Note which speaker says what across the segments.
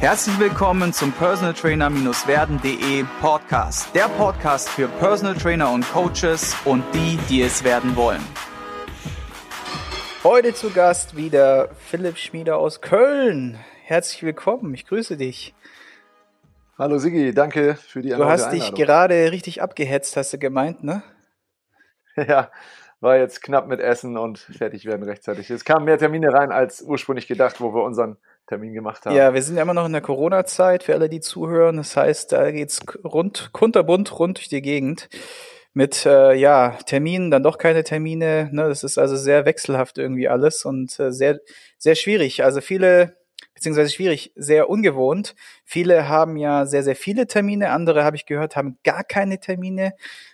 Speaker 1: Herzlich willkommen zum Personal Trainer-werden.de Podcast. Der Podcast für Personal Trainer und Coaches und die, die es werden wollen. Heute zu Gast wieder Philipp Schmieder aus Köln. Herzlich willkommen, ich grüße dich.
Speaker 2: Hallo Sigi, danke für die
Speaker 1: Du hast dich gerade richtig abgehetzt, hast du gemeint, ne?
Speaker 2: Ja, war jetzt knapp mit Essen und fertig werden rechtzeitig. Es kamen mehr Termine rein als ursprünglich gedacht, wo wir unseren Termin gemacht haben.
Speaker 1: Ja, wir sind ja immer noch in der Corona-Zeit für alle, die zuhören. Das heißt, da geht's rund, kunterbunt rund durch die Gegend mit äh, ja Terminen, dann doch keine Termine. Ne? Das ist also sehr wechselhaft irgendwie alles und äh, sehr sehr schwierig. Also viele beziehungsweise schwierig, sehr ungewohnt. Viele haben ja sehr sehr viele Termine, andere habe ich gehört haben gar keine Termine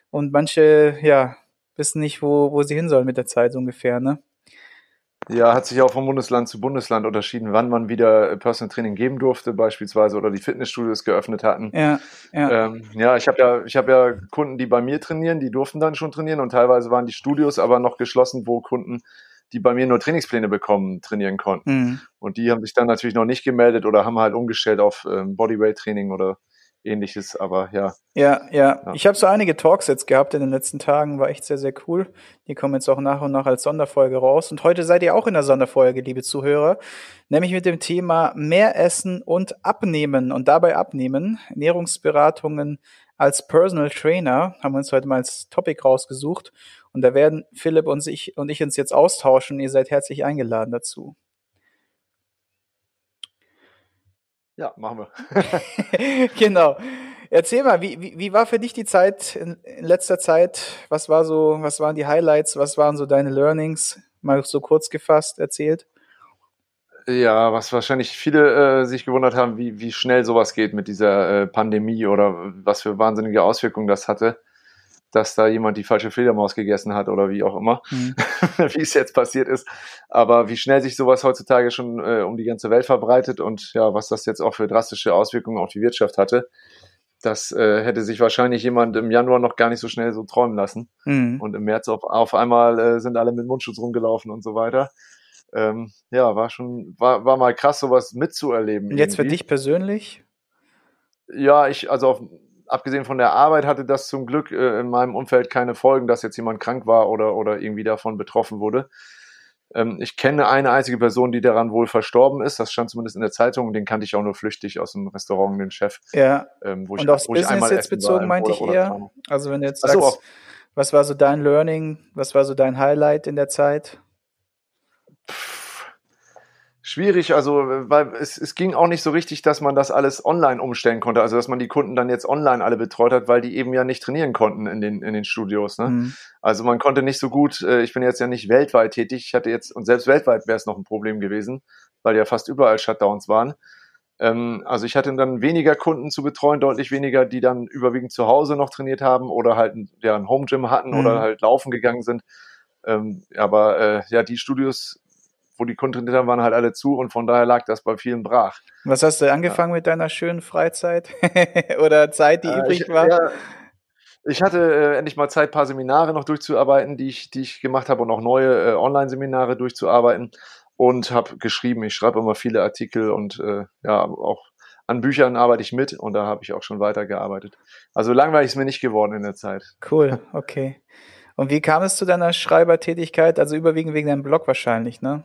Speaker 1: und manche ja wissen nicht, wo wo sie hin sollen mit der Zeit so ungefähr. Ne?
Speaker 2: Ja, hat sich auch von Bundesland zu Bundesland unterschieden, wann man wieder äh, Personal Training geben durfte, beispielsweise, oder die Fitnessstudios geöffnet hatten.
Speaker 1: Ja,
Speaker 2: ja. Ähm, ja ich habe ja, ich habe ja Kunden, die bei mir trainieren, die durften dann schon trainieren und teilweise waren die Studios aber noch geschlossen, wo Kunden, die bei mir nur Trainingspläne bekommen, trainieren konnten. Mhm. Und die haben sich dann natürlich noch nicht gemeldet oder haben halt umgestellt auf ähm, Bodyweight Training oder ähnliches, aber ja.
Speaker 1: Ja, ja. ja. Ich habe so einige Talks jetzt gehabt in den letzten Tagen, war echt sehr, sehr cool. Die kommen jetzt auch nach und nach als Sonderfolge raus. Und heute seid ihr auch in der Sonderfolge, liebe Zuhörer, nämlich mit dem Thema mehr essen und abnehmen und dabei abnehmen. Ernährungsberatungen als Personal Trainer haben wir uns heute mal als Topic rausgesucht. Und da werden Philipp und ich, und ich uns jetzt austauschen. Ihr seid herzlich eingeladen dazu.
Speaker 2: Ja, machen wir.
Speaker 1: genau. Erzähl mal, wie, wie, wie war für dich die Zeit in, in, letzter Zeit? Was war so, was waren die Highlights? Was waren so deine Learnings? Mal so kurz gefasst erzählt.
Speaker 2: Ja, was wahrscheinlich viele äh, sich gewundert haben, wie, wie schnell sowas geht mit dieser äh, Pandemie oder was für wahnsinnige Auswirkungen das hatte dass da jemand die falsche Fledermaus gegessen hat oder wie auch immer, mhm. wie es jetzt passiert ist. Aber wie schnell sich sowas heutzutage schon äh, um die ganze Welt verbreitet und ja, was das jetzt auch für drastische Auswirkungen auf die Wirtschaft hatte, das äh, hätte sich wahrscheinlich jemand im Januar noch gar nicht so schnell so träumen lassen. Mhm. Und im März auf, auf einmal äh, sind alle mit Mundschutz rumgelaufen und so weiter. Ähm, ja, war schon, war, war mal krass, sowas mitzuerleben.
Speaker 1: Und jetzt irgendwie. für dich persönlich?
Speaker 2: Ja, ich, also auf, abgesehen von der Arbeit hatte das zum Glück äh, in meinem Umfeld keine Folgen, dass jetzt jemand krank war oder, oder irgendwie davon betroffen wurde. Ähm, ich kenne eine einzige Person, die daran wohl verstorben ist. Das stand zumindest in der Zeitung. Den kannte ich auch nur flüchtig aus dem Restaurant, den Chef.
Speaker 1: Ja. Ähm, wo Und ich, aufs Business jetzt bezogen meinte ich eher. Also wenn du jetzt sagst, so, was war so dein Learning? Was war so dein Highlight in der Zeit?
Speaker 2: Schwierig, also weil es, es ging auch nicht so richtig, dass man das alles online umstellen konnte, also dass man die Kunden dann jetzt online alle betreut hat, weil die eben ja nicht trainieren konnten in den in den Studios. Ne? Mhm. Also man konnte nicht so gut. Äh, ich bin jetzt ja nicht weltweit tätig. Ich hatte jetzt und selbst weltweit wäre es noch ein Problem gewesen, weil ja fast überall Shutdowns waren. Ähm, also ich hatte dann weniger Kunden zu betreuen, deutlich weniger, die dann überwiegend zu Hause noch trainiert haben oder halt ja, ein Home Gym hatten mhm. oder halt laufen gegangen sind. Ähm, aber äh, ja, die Studios wo die Kontinente waren halt alle zu und von daher lag das bei vielen brach.
Speaker 1: Was hast du angefangen ja. mit deiner schönen Freizeit oder Zeit, die äh, übrig ich, war? Ja,
Speaker 2: ich hatte äh, endlich mal Zeit, paar Seminare noch durchzuarbeiten, die ich, die ich gemacht habe und auch neue äh, Online-Seminare durchzuarbeiten und habe geschrieben. Ich schreibe immer viele Artikel und äh, ja, auch an Büchern arbeite ich mit und da habe ich auch schon weitergearbeitet. Also langweilig ist mir nicht geworden in der Zeit.
Speaker 1: Cool, okay. Und wie kam es zu deiner Schreibertätigkeit? Also überwiegend wegen deinem Blog wahrscheinlich, ne?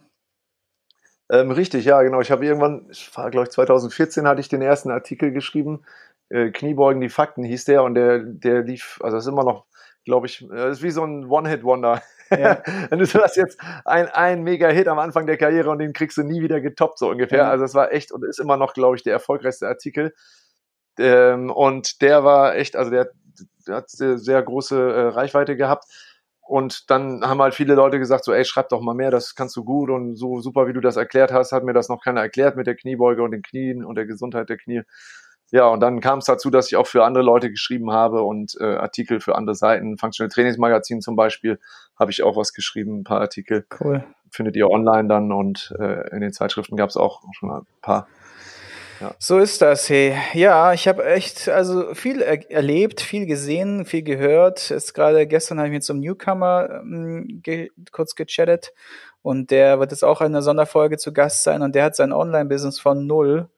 Speaker 2: Ähm, richtig, ja, genau. Ich habe irgendwann, ich war, glaube ich, 2014 hatte ich den ersten Artikel geschrieben. Äh, Kniebeugen, die Fakten hieß der und der, der lief, also das ist immer noch, glaube ich, das ist wie so ein One-Hit-Wonder. Ja. Wenn du hast jetzt ein, ein Mega-Hit am Anfang der Karriere und den kriegst du nie wieder getoppt, so ungefähr. Ja. Also es war echt und ist immer noch, glaube ich, der erfolgreichste Artikel. Ähm, und der war echt, also der, der hat sehr, sehr große äh, Reichweite gehabt. Und dann haben halt viele Leute gesagt, so, ey, schreib doch mal mehr, das kannst du gut und so super, wie du das erklärt hast, hat mir das noch keiner erklärt mit der Kniebeuge und den Knien und der Gesundheit der Knie. Ja, und dann kam es dazu, dass ich auch für andere Leute geschrieben habe und äh, Artikel für andere Seiten. Functional Trainingsmagazin zum Beispiel habe ich auch was geschrieben, ein paar Artikel.
Speaker 1: Cool.
Speaker 2: Findet ihr online dann und äh, in den Zeitschriften gab es auch schon ein paar.
Speaker 1: So ist das, hey. Ja, ich habe echt also viel er erlebt, viel gesehen, viel gehört. Ist gerade gestern habe ich mit so einem Newcomer ähm, ge kurz gechattet und der wird jetzt auch in einer Sonderfolge zu Gast sein und der hat sein Online-Business von null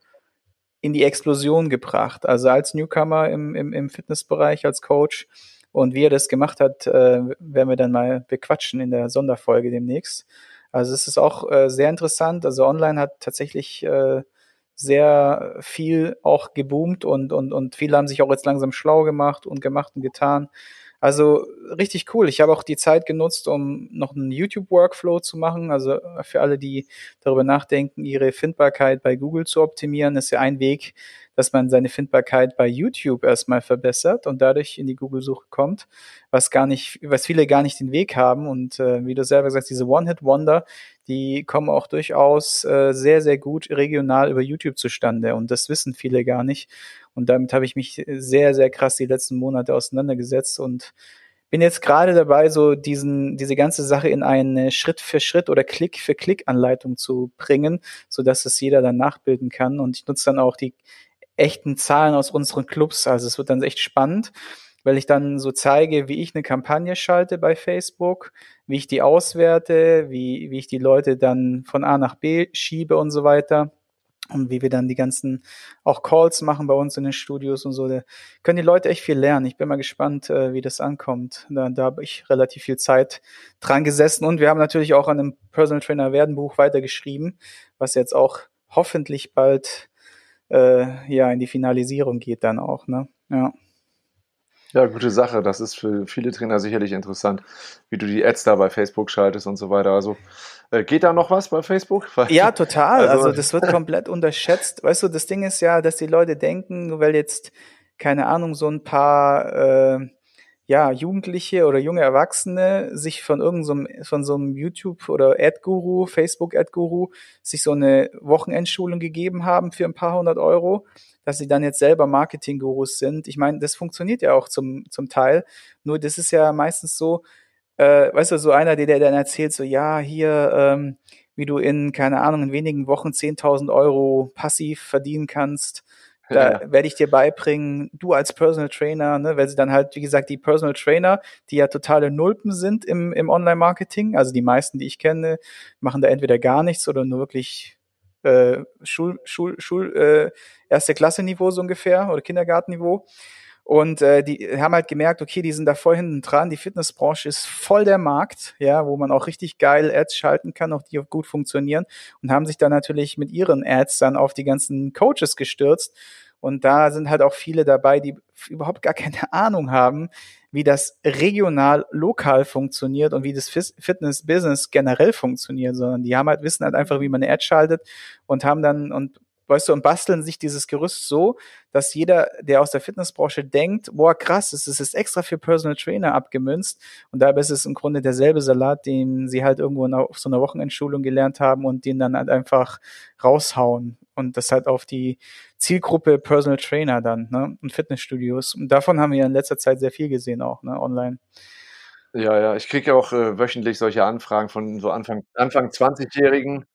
Speaker 1: in die Explosion gebracht. Also als Newcomer im, im, im Fitnessbereich, als Coach. Und wie er das gemacht hat, äh, werden wir dann mal bequatschen in der Sonderfolge demnächst. Also es ist auch äh, sehr interessant. Also online hat tatsächlich äh, sehr viel auch geboomt und, und, und viele haben sich auch jetzt langsam schlau gemacht und gemacht und getan. Also richtig cool. Ich habe auch die Zeit genutzt, um noch einen YouTube-Workflow zu machen. Also für alle, die darüber nachdenken, ihre Findbarkeit bei Google zu optimieren, ist ja ein Weg, dass man seine Findbarkeit bei YouTube erstmal verbessert und dadurch in die Google-Suche kommt, was gar nicht, was viele gar nicht den Weg haben. Und äh, wie du selber sagst, diese One-Hit-Wonder, die kommen auch durchaus äh, sehr, sehr gut regional über YouTube zustande. Und das wissen viele gar nicht. Und damit habe ich mich sehr, sehr krass die letzten Monate auseinandergesetzt und bin jetzt gerade dabei, so diesen, diese ganze Sache in eine Schritt für Schritt oder Klick für Klick Anleitung zu bringen, so dass es jeder dann nachbilden kann. Und ich nutze dann auch die echten Zahlen aus unseren Clubs. Also es wird dann echt spannend, weil ich dann so zeige, wie ich eine Kampagne schalte bei Facebook, wie ich die auswerte, wie, wie ich die Leute dann von A nach B schiebe und so weiter und wie wir dann die ganzen auch Calls machen bei uns in den Studios und so. Da können die Leute echt viel lernen. Ich bin mal gespannt, äh, wie das ankommt. Da, da habe ich relativ viel Zeit dran gesessen und wir haben natürlich auch an einem Personal Trainer werden Buch weitergeschrieben, was jetzt auch hoffentlich bald äh, ja in die Finalisierung geht dann auch. Ne? Ja.
Speaker 2: Ja, gute Sache. Das ist für viele Trainer sicherlich interessant, wie du die Ads da bei Facebook schaltest und so weiter. Also äh, geht da noch was bei Facebook?
Speaker 1: Ja, total. Also, also das wird komplett unterschätzt. Weißt du, das Ding ist ja, dass die Leute denken, weil jetzt, keine Ahnung, so ein paar äh, ja, Jugendliche oder junge Erwachsene sich von irgendeinem, so von so einem YouTube oder Ad-Guru, Facebook-Ad-Guru, sich so eine Wochenendschulung gegeben haben für ein paar hundert Euro, dass sie dann jetzt selber Marketing-Gurus sind. Ich meine, das funktioniert ja auch zum, zum Teil. Nur das ist ja meistens so, äh, weißt du, so einer, der, der dann erzählt, so, ja, hier, ähm, wie du in, keine Ahnung, in wenigen Wochen 10.000 Euro passiv verdienen kannst. Da ja. werde ich dir beibringen, du als Personal Trainer, ne, weil sie dann halt, wie gesagt, die Personal Trainer, die ja totale Nulpen sind im, im Online-Marketing, also die meisten, die ich kenne, machen da entweder gar nichts oder nur wirklich äh, Schul, Schul, Schul, äh, erste Klasse Niveau so ungefähr oder Kindergartenniveau. Und äh, die haben halt gemerkt, okay, die sind da voll hinten dran. Die Fitnessbranche ist voll der Markt, ja, wo man auch richtig geil Ads schalten kann, auch die auch gut funktionieren. Und haben sich dann natürlich mit ihren Ads dann auf die ganzen Coaches gestürzt. Und da sind halt auch viele dabei, die überhaupt gar keine Ahnung haben, wie das regional, lokal funktioniert und wie das Fitness-Business generell funktioniert, sondern die haben halt, wissen halt einfach, wie man eine Ad schaltet und haben dann und weißt du, und basteln sich dieses Gerüst so, dass jeder, der aus der Fitnessbranche denkt, boah, krass, es ist extra für Personal Trainer abgemünzt. Und dabei ist es im Grunde derselbe Salat, den sie halt irgendwo auf so einer Wochenendschulung gelernt haben und den dann halt einfach raushauen. Und das halt auf die Zielgruppe Personal Trainer dann, ne, und Fitnessstudios. Und davon haben wir ja in letzter Zeit sehr viel gesehen auch, ne, online.
Speaker 2: Ja, ja, ich kriege auch äh, wöchentlich solche Anfragen von so Anfang, Anfang 20-Jährigen.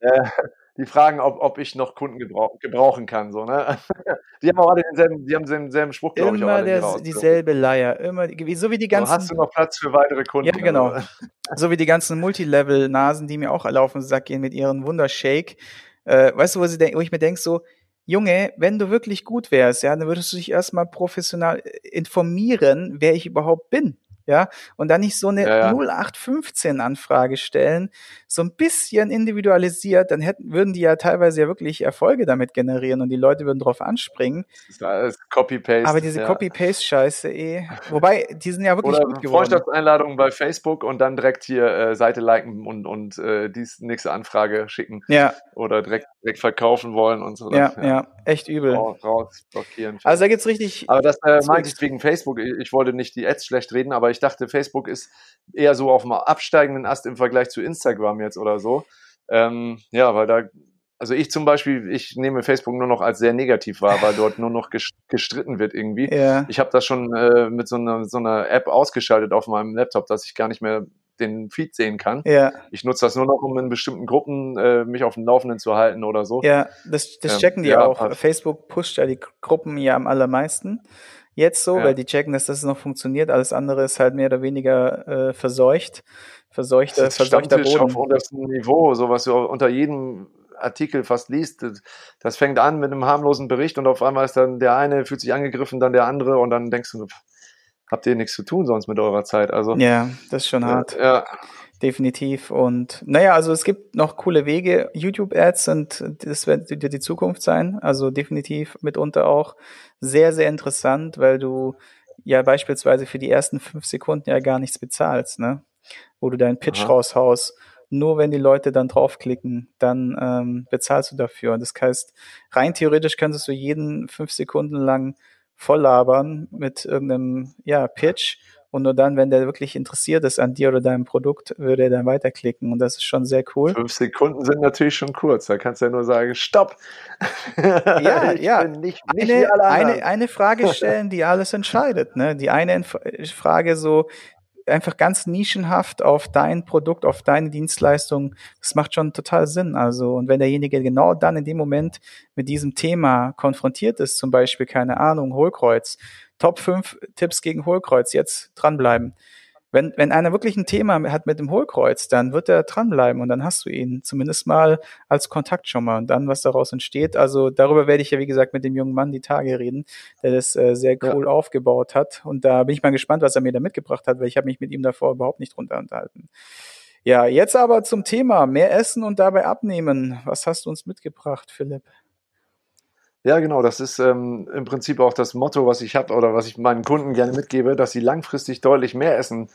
Speaker 2: Äh, die fragen, ob, ob ich noch Kunden gebrauch, gebrauchen kann. So, ne? Die haben auch alle denselben, die haben denselben Spruch,
Speaker 1: glaube ich, alle der, dieselbe Leier. Immer, so wie die ganzen.
Speaker 2: So, hast du noch Platz für weitere Kunden?
Speaker 1: Ja, genau. Also. so wie die ganzen Multilevel-Nasen, die mir auch alle auf den Sack gehen mit ihren Wundershake. Äh, weißt du, wo, sie denk, wo ich mir denke, so, Junge, wenn du wirklich gut wärst, ja, dann würdest du dich erstmal professional äh, informieren, wer ich überhaupt bin ja, und dann nicht so eine ja, ja. 0815 Anfrage stellen, so ein bisschen individualisiert, dann hätten, würden die ja teilweise ja wirklich Erfolge damit generieren und die Leute würden drauf anspringen.
Speaker 2: Das ist alles Copy-Paste.
Speaker 1: Aber diese ja. Copy-Paste-Scheiße, eh. Wobei, die sind ja wirklich
Speaker 2: Oder
Speaker 1: gut geworden.
Speaker 2: Freundschaftseinladungen bei Facebook und dann direkt hier äh, Seite liken und, und äh, die nächste Anfrage schicken.
Speaker 1: Ja.
Speaker 2: Oder direkt, direkt verkaufen wollen und so.
Speaker 1: Ja, ja, ja, echt übel.
Speaker 2: Raus, raus blockieren.
Speaker 1: Also da gibt's richtig.
Speaker 2: Aber das äh, meinte ich wegen Facebook. Ich wollte nicht die Ads schlecht reden, aber ich dachte, Facebook ist eher so auf dem absteigenden Ast im Vergleich zu Instagram jetzt oder so. Ähm, ja, weil da, also ich zum Beispiel, ich nehme Facebook nur noch als sehr negativ wahr, weil dort nur noch gestritten wird irgendwie. Ja. Ich habe das schon äh, mit so einer, so einer App ausgeschaltet auf meinem Laptop, dass ich gar nicht mehr den Feed sehen kann. Ja. Ich nutze das nur noch, um in bestimmten Gruppen äh, mich auf dem Laufenden zu halten oder so.
Speaker 1: Ja, das, das ähm, checken die ja, auch. Facebook pusht ja die Gruppen ja am allermeisten jetzt so, ja. weil die checken, dass das noch funktioniert. Alles andere ist halt mehr oder weniger äh, verseucht. Verseuchter, verseuchter Boden.
Speaker 2: auf unterstem Niveau, so was du unter jedem Artikel fast liest, das, das, fängt an mit einem harmlosen Bericht und auf einmal ist dann der eine fühlt sich angegriffen, dann der andere und dann denkst du, habt ihr nichts zu tun sonst mit eurer Zeit? Also
Speaker 1: ja, das ist schon hart. Ja, definitiv. Und naja, also es gibt noch coole Wege. YouTube-Ads und das wird die Zukunft sein. Also definitiv mitunter auch sehr, sehr interessant, weil du ja beispielsweise für die ersten fünf Sekunden ja gar nichts bezahlst, ne? Wo du deinen Pitch Aha. raushaust. Nur wenn die Leute dann draufklicken, dann ähm, bezahlst du dafür. Das heißt, rein theoretisch könntest du jeden fünf Sekunden lang voll labern mit irgendeinem ja, Pitch und nur dann, wenn der wirklich interessiert ist an dir oder deinem Produkt, würde er dann weiterklicken. Und das ist schon sehr cool.
Speaker 2: Fünf Sekunden sind natürlich schon kurz. Da kannst du ja nur sagen, stopp.
Speaker 1: Ja, ja. Nicht, nicht eine, eine, eine Frage stellen, die alles entscheidet. Ne? Die eine Frage so, einfach ganz nischenhaft auf dein Produkt, auf deine Dienstleistung, das macht schon total Sinn. Also, und wenn derjenige genau dann in dem Moment mit diesem Thema konfrontiert ist, zum Beispiel, keine Ahnung, Hohlkreuz, Top 5 Tipps gegen Hohlkreuz, jetzt dranbleiben. Wenn, wenn einer wirklich ein Thema hat mit dem Hohlkreuz, dann wird er dranbleiben und dann hast du ihn zumindest mal als Kontakt schon mal und dann, was daraus entsteht. Also darüber werde ich ja, wie gesagt, mit dem jungen Mann die Tage reden, der das äh, sehr cool ja. aufgebaut hat. Und da bin ich mal gespannt, was er mir da mitgebracht hat, weil ich habe mich mit ihm davor überhaupt nicht drunter unterhalten. Ja, jetzt aber zum Thema mehr essen und dabei abnehmen. Was hast du uns mitgebracht, Philipp?
Speaker 2: Ja, genau. Das ist ähm, im Prinzip auch das Motto, was ich habe oder was ich meinen Kunden gerne mitgebe, dass sie langfristig deutlich mehr essen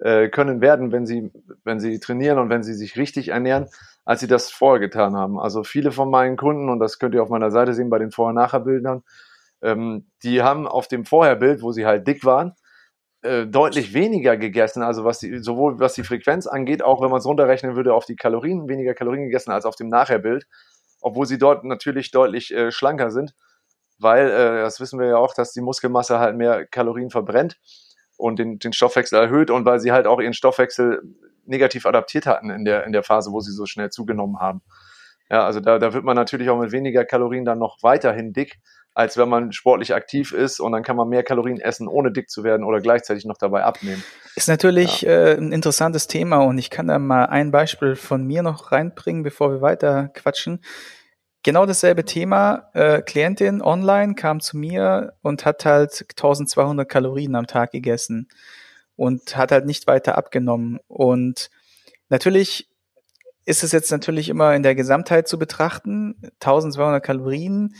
Speaker 2: äh, können werden, wenn sie, wenn sie trainieren und wenn sie sich richtig ernähren, als sie das vorher getan haben. Also viele von meinen Kunden, und das könnt ihr auf meiner Seite sehen bei den Vorher-Nachher-Bildern, ähm, die haben auf dem Vorher-Bild, wo sie halt dick waren, äh, deutlich weniger gegessen, also was die, sowohl was die Frequenz angeht, auch wenn man es runterrechnen würde auf die Kalorien, weniger Kalorien gegessen als auf dem Nachher-Bild obwohl sie dort natürlich deutlich äh, schlanker sind, weil, äh, das wissen wir ja auch, dass die Muskelmasse halt mehr Kalorien verbrennt und den, den Stoffwechsel erhöht und weil sie halt auch ihren Stoffwechsel negativ adaptiert hatten in der, in der Phase, wo sie so schnell zugenommen haben. Ja, also da, da wird man natürlich auch mit weniger Kalorien dann noch weiterhin dick, als wenn man sportlich aktiv ist und dann kann man mehr Kalorien essen, ohne dick zu werden oder gleichzeitig noch dabei abnehmen.
Speaker 1: Ist natürlich ja. äh, ein interessantes Thema und ich kann da mal ein Beispiel von mir noch reinbringen, bevor wir weiter quatschen. Genau dasselbe Thema. Äh, Klientin online kam zu mir und hat halt 1200 Kalorien am Tag gegessen und hat halt nicht weiter abgenommen. Und natürlich ist es jetzt natürlich immer in der Gesamtheit zu betrachten. 1200 Kalorien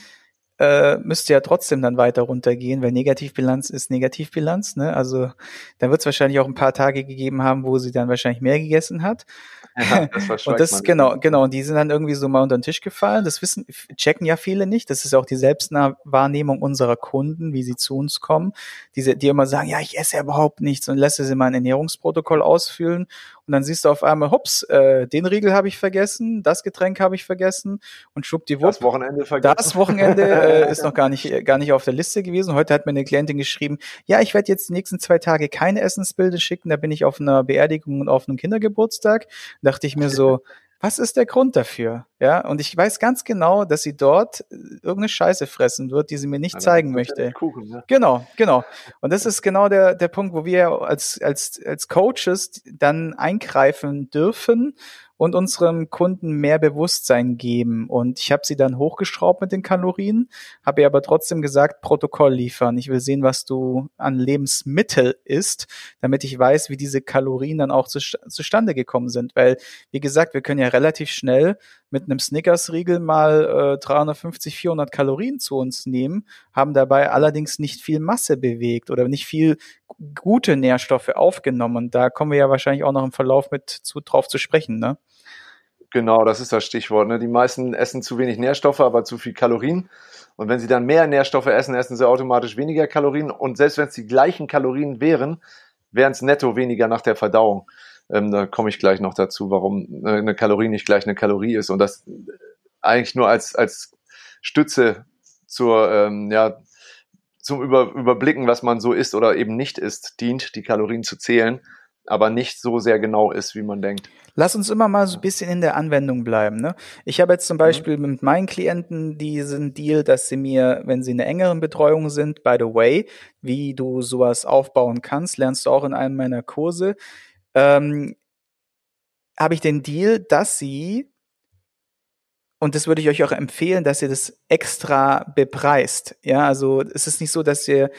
Speaker 1: äh, müsste ja trotzdem dann weiter runtergehen, weil Negativbilanz ist Negativbilanz. Ne? Also da wird es wahrscheinlich auch ein paar Tage gegeben haben, wo sie dann wahrscheinlich mehr gegessen hat. Ja, das und das genau, genau. Und die sind dann irgendwie so mal unter den Tisch gefallen. Das wissen, checken ja viele nicht. Das ist auch die Selbstwahrnehmung unserer Kunden, wie sie zu uns kommen. Diese, die immer sagen, ja, ich esse ja überhaupt nichts und lasse sie mal ein Ernährungsprotokoll ausfüllen und dann siehst du auf einmal, hups, äh, den Riegel habe ich vergessen, das Getränk habe ich vergessen und schwuppdiwupp.
Speaker 2: Das Wochenende vergessen.
Speaker 1: Das Wochenende äh, ist noch gar nicht, gar nicht auf der Liste gewesen. Heute hat mir eine Klientin geschrieben, ja, ich werde jetzt die nächsten zwei Tage keine Essensbilder schicken, da bin ich auf einer Beerdigung und auf einem Kindergeburtstag. Da dachte ich mir so, was ist der Grund dafür? Ja, und ich weiß ganz genau, dass sie dort äh, irgendeine Scheiße fressen wird, die sie mir nicht ja, zeigen möchte. Kuchen, ja. Genau, genau. Und das ist genau der, der Punkt, wo wir als, als, als Coaches dann eingreifen dürfen und unserem Kunden mehr Bewusstsein geben. Und ich habe sie dann hochgeschraubt mit den Kalorien, habe ihr aber trotzdem gesagt, Protokoll liefern. Ich will sehen, was du an Lebensmittel isst, damit ich weiß, wie diese Kalorien dann auch zu, zustande gekommen sind. Weil, wie gesagt, wir können ja relativ schnell mit einem Snickers-Riegel mal äh, 350, 400 Kalorien zu uns nehmen, haben dabei allerdings nicht viel Masse bewegt oder nicht viel gute Nährstoffe aufgenommen. Da kommen wir ja wahrscheinlich auch noch im Verlauf mit zu, drauf zu sprechen, ne?
Speaker 2: Genau, das ist das Stichwort. Ne? Die meisten essen zu wenig Nährstoffe, aber zu viel Kalorien. Und wenn sie dann mehr Nährstoffe essen, essen sie automatisch weniger Kalorien. Und selbst wenn es die gleichen Kalorien wären, wären es netto weniger nach der Verdauung. Ähm, da komme ich gleich noch dazu, warum eine Kalorie nicht gleich eine Kalorie ist. Und das eigentlich nur als, als Stütze zur, ähm, ja, zum Über Überblicken, was man so isst oder eben nicht isst, dient, die Kalorien zu zählen, aber nicht so sehr genau ist, wie man denkt.
Speaker 1: Lass uns immer mal so ein bisschen in der Anwendung bleiben. Ne? Ich habe jetzt zum mhm. Beispiel mhm. mit meinen Klienten diesen Deal, dass sie mir, wenn sie in einer engeren Betreuung sind, by the way, wie du sowas aufbauen kannst, lernst du auch in einem meiner Kurse, ähm, habe ich den Deal, dass sie und das würde ich euch auch empfehlen, dass ihr das extra bepreist. Ja, also es ist nicht so, dass ihr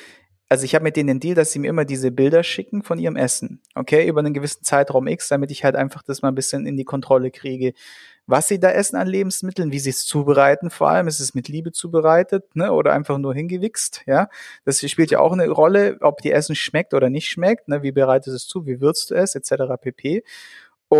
Speaker 1: also ich habe mit denen den Deal, dass sie mir immer diese Bilder schicken von ihrem Essen, okay, über einen gewissen Zeitraum X, damit ich halt einfach das mal ein bisschen in die Kontrolle kriege, was sie da essen an Lebensmitteln, wie sie es zubereiten, vor allem ist es mit Liebe zubereitet, ne, oder einfach nur hingewichst, ja. Das spielt ja auch eine Rolle, ob die Essen schmeckt oder nicht schmeckt, ne, wie bereitest es zu, wie würzt du es, etc. pp.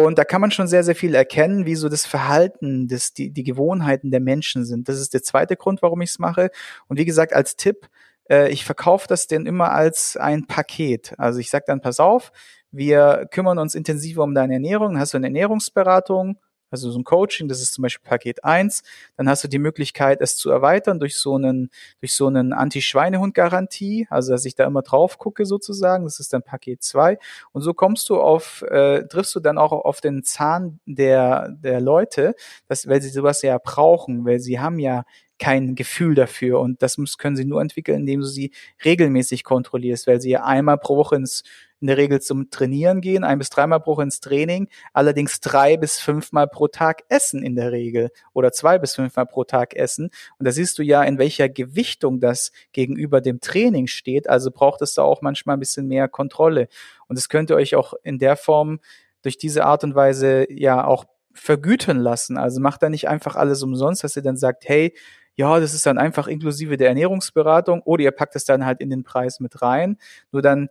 Speaker 1: Und da kann man schon sehr, sehr viel erkennen, wie so das Verhalten, das, die, die Gewohnheiten der Menschen sind. Das ist der zweite Grund, warum ich es mache. Und wie gesagt, als Tipp, äh, ich verkaufe das denn immer als ein Paket. Also ich sage dann, pass auf, wir kümmern uns intensiver um deine Ernährung, dann hast du eine Ernährungsberatung, also so ein Coaching, das ist zum Beispiel Paket 1, dann hast du die Möglichkeit, es zu erweitern durch so einen, durch so einen Anti-Schweinehund-Garantie, also dass ich da immer drauf gucke sozusagen, das ist dann Paket 2 und so kommst du auf, äh, triffst du dann auch auf den Zahn der, der Leute, dass, weil sie sowas ja brauchen, weil sie haben ja kein Gefühl dafür und das können sie nur entwickeln, indem du sie regelmäßig kontrollierst, weil sie ja einmal pro Woche ins in der Regel zum Trainieren gehen, ein bis dreimal pro Woche ins Training, allerdings drei bis fünfmal pro Tag essen in der Regel oder zwei bis fünfmal pro Tag essen. Und da siehst du ja, in welcher Gewichtung das gegenüber dem Training steht. Also braucht es da auch manchmal ein bisschen mehr Kontrolle. Und das könnt ihr euch auch in der Form durch diese Art und Weise ja auch vergüten lassen. Also macht da nicht einfach alles umsonst, dass ihr dann sagt, hey, ja, das ist dann einfach inklusive der Ernährungsberatung oder ihr packt es dann halt in den Preis mit rein. Nur dann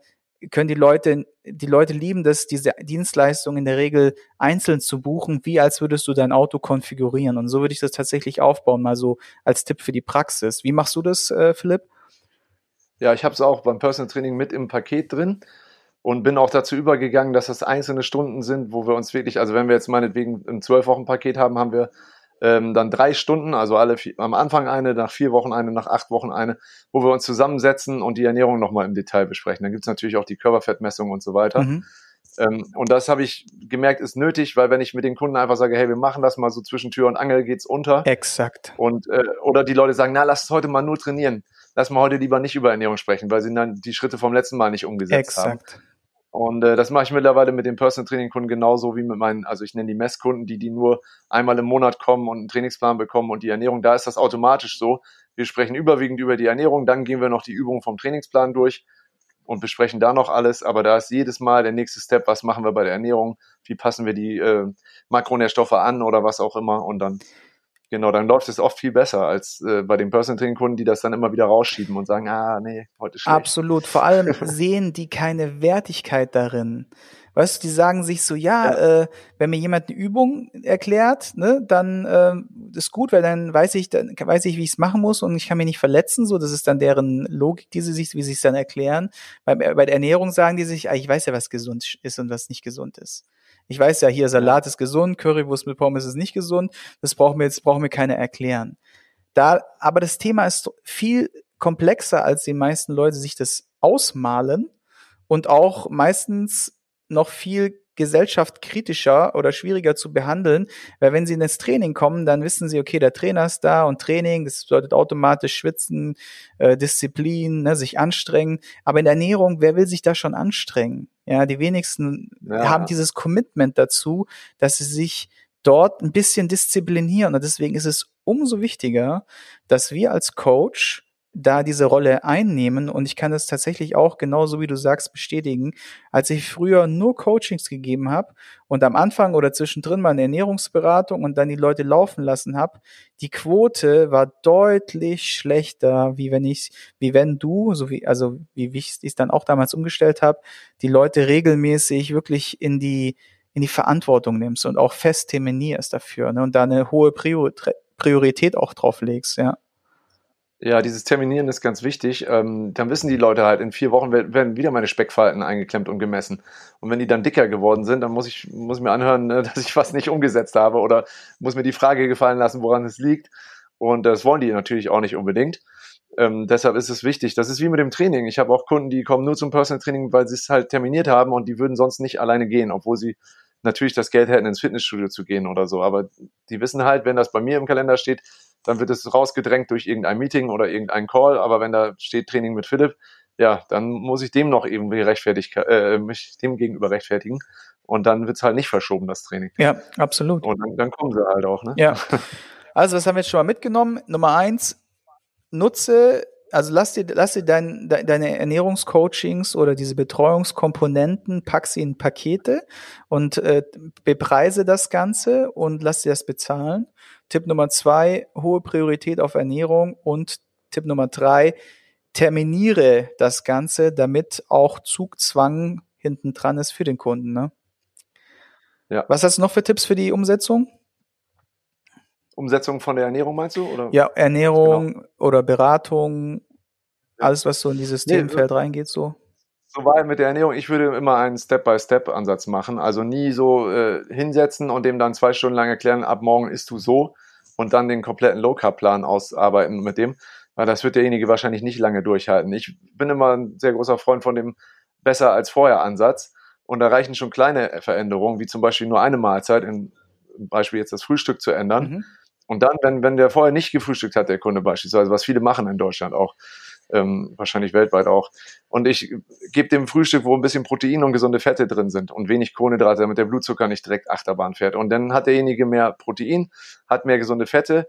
Speaker 1: können die Leute, die Leute lieben das, diese Dienstleistung in der Regel einzeln zu buchen, wie als würdest du dein Auto konfigurieren. Und so würde ich das tatsächlich aufbauen, mal so als Tipp für die Praxis. Wie machst du das, äh, Philipp?
Speaker 2: Ja, ich habe es auch beim Personal Training mit im Paket drin und bin auch dazu übergegangen, dass das einzelne Stunden sind, wo wir uns wirklich, also wenn wir jetzt meinetwegen ein zwölf Wochen Paket haben, haben wir ähm, dann drei Stunden, also alle vier, am Anfang eine, nach vier Wochen eine, nach acht Wochen eine, wo wir uns zusammensetzen und die Ernährung nochmal im Detail besprechen. Dann gibt es natürlich auch die Körperfettmessung und so weiter. Mhm. Ähm, und das habe ich gemerkt, ist nötig, weil wenn ich mit den Kunden einfach sage, hey, wir machen das mal so zwischen Tür und Angel geht's unter.
Speaker 1: Exakt.
Speaker 2: Und äh, oder die Leute sagen, na, lass es heute mal nur trainieren. Lass mal heute lieber nicht über Ernährung sprechen, weil sie dann die Schritte vom letzten Mal nicht umgesetzt Exakt. haben. Exakt. Und äh, das mache ich mittlerweile mit den Personal Training Kunden genauso wie mit meinen, also ich nenne die Messkunden, die die nur einmal im Monat kommen und einen Trainingsplan bekommen und die Ernährung. Da ist das automatisch so. Wir sprechen überwiegend über die Ernährung, dann gehen wir noch die Übungen vom Trainingsplan durch und besprechen da noch alles. Aber da ist jedes Mal der nächste Step, was machen wir bei der Ernährung, wie passen wir die äh, Makronährstoffe an oder was auch immer und dann Genau, dann läuft es oft viel besser als äh, bei den Personal Training Kunden, die das dann immer wieder rausschieben und sagen, ah, nee, heute schlecht.
Speaker 1: Absolut. Vor allem sehen die keine Wertigkeit darin. Weißt du, die sagen sich so, ja, ja. Äh, wenn mir jemand eine Übung erklärt, ne, dann äh, ist gut, weil dann weiß ich, dann weiß ich, wie ich es machen muss und ich kann mich nicht verletzen. So, das ist dann deren Logik, die sie sich, wie sie es dann erklären. Bei, bei der Ernährung sagen die sich, ah, ich weiß ja, was gesund ist und was nicht gesund ist. Ich weiß ja, hier Salat ist gesund, Currywurst mit Pommes ist nicht gesund. Das brauchen wir jetzt, brauchen wir keine erklären. Da, aber das Thema ist viel komplexer, als die meisten Leute sich das ausmalen und auch meistens noch viel gesellschaftskritischer oder schwieriger zu behandeln, weil wenn sie ins Training kommen, dann wissen sie, okay, der Trainer ist da und Training, das bedeutet automatisch schwitzen, äh, Disziplin, ne, sich anstrengen. Aber in der Ernährung, wer will sich da schon anstrengen? Ja, die wenigsten ja. haben dieses Commitment dazu, dass sie sich dort ein bisschen disziplinieren. Und deswegen ist es umso wichtiger, dass wir als Coach da diese Rolle einnehmen. Und ich kann das tatsächlich auch genauso wie du sagst bestätigen. Als ich früher nur Coachings gegeben habe und am Anfang oder zwischendrin mal eine Ernährungsberatung und dann die Leute laufen lassen habe, die Quote war deutlich schlechter, wie wenn ich, wie wenn du, so wie, also wie ich es dann auch damals umgestellt habe, die Leute regelmäßig wirklich in die in die Verantwortung nimmst und auch fest terminierst dafür ne, und da eine hohe Priorität auch drauf legst, ja.
Speaker 2: Ja, dieses Terminieren ist ganz wichtig. Ähm, dann wissen die Leute halt, in vier Wochen werden wieder meine Speckfalten eingeklemmt und gemessen. Und wenn die dann dicker geworden sind, dann muss ich, muss mir anhören, ne, dass ich was nicht umgesetzt habe oder muss mir die Frage gefallen lassen, woran es liegt. Und das wollen die natürlich auch nicht unbedingt. Ähm, deshalb ist es wichtig. Das ist wie mit dem Training. Ich habe auch Kunden, die kommen nur zum Personal Training, weil sie es halt terminiert haben und die würden sonst nicht alleine gehen, obwohl sie natürlich das Geld hätten, ins Fitnessstudio zu gehen oder so. Aber die wissen halt, wenn das bei mir im Kalender steht, dann wird es rausgedrängt durch irgendein Meeting oder irgendein Call, aber wenn da steht Training mit Philipp, ja, dann muss ich dem noch irgendwie rechtfertig, äh, mich dem gegenüber rechtfertigen. Und dann wird's halt nicht verschoben, das Training.
Speaker 1: Ja, absolut.
Speaker 2: Und dann, dann kommen sie halt auch, ne?
Speaker 1: Ja. Also, was haben wir jetzt schon mal mitgenommen? Nummer eins, nutze, also lass dir, lass dir dein, de, deine Ernährungscoachings oder diese Betreuungskomponenten, pack sie in Pakete und äh, bepreise das Ganze und lass dir das bezahlen. Tipp Nummer zwei, hohe Priorität auf Ernährung und Tipp Nummer drei, terminiere das Ganze, damit auch Zugzwang hinten dran ist für den Kunden. Ne? Ja. Was hast du noch für Tipps für die Umsetzung?
Speaker 2: Umsetzung von der Ernährung meinst du? Oder?
Speaker 1: Ja, Ernährung genau. oder Beratung, alles, was so in dieses nee, Themenfeld reingeht, so.
Speaker 2: So war mit der Ernährung, ich würde immer einen Step-by-Step-Ansatz machen. Also nie so äh, hinsetzen und dem dann zwei Stunden lang erklären, ab morgen isst du so und dann den kompletten Low-Carb-Plan ausarbeiten mit dem, weil das wird derjenige wahrscheinlich nicht lange durchhalten. Ich bin immer ein sehr großer Freund von dem besser als vorher Ansatz und da reichen schon kleine Veränderungen, wie zum Beispiel nur eine Mahlzeit, im Beispiel jetzt das Frühstück zu ändern. Mhm. Und dann, wenn, wenn der vorher nicht gefrühstückt hat, der Kunde beispielsweise, was viele machen in Deutschland auch, ähm, wahrscheinlich weltweit auch. Und ich gebe dem Frühstück, wo ein bisschen Protein und gesunde Fette drin sind und wenig Kohlenhydrate, damit der Blutzucker nicht direkt Achterbahn fährt. Und dann hat derjenige mehr Protein, hat mehr gesunde Fette.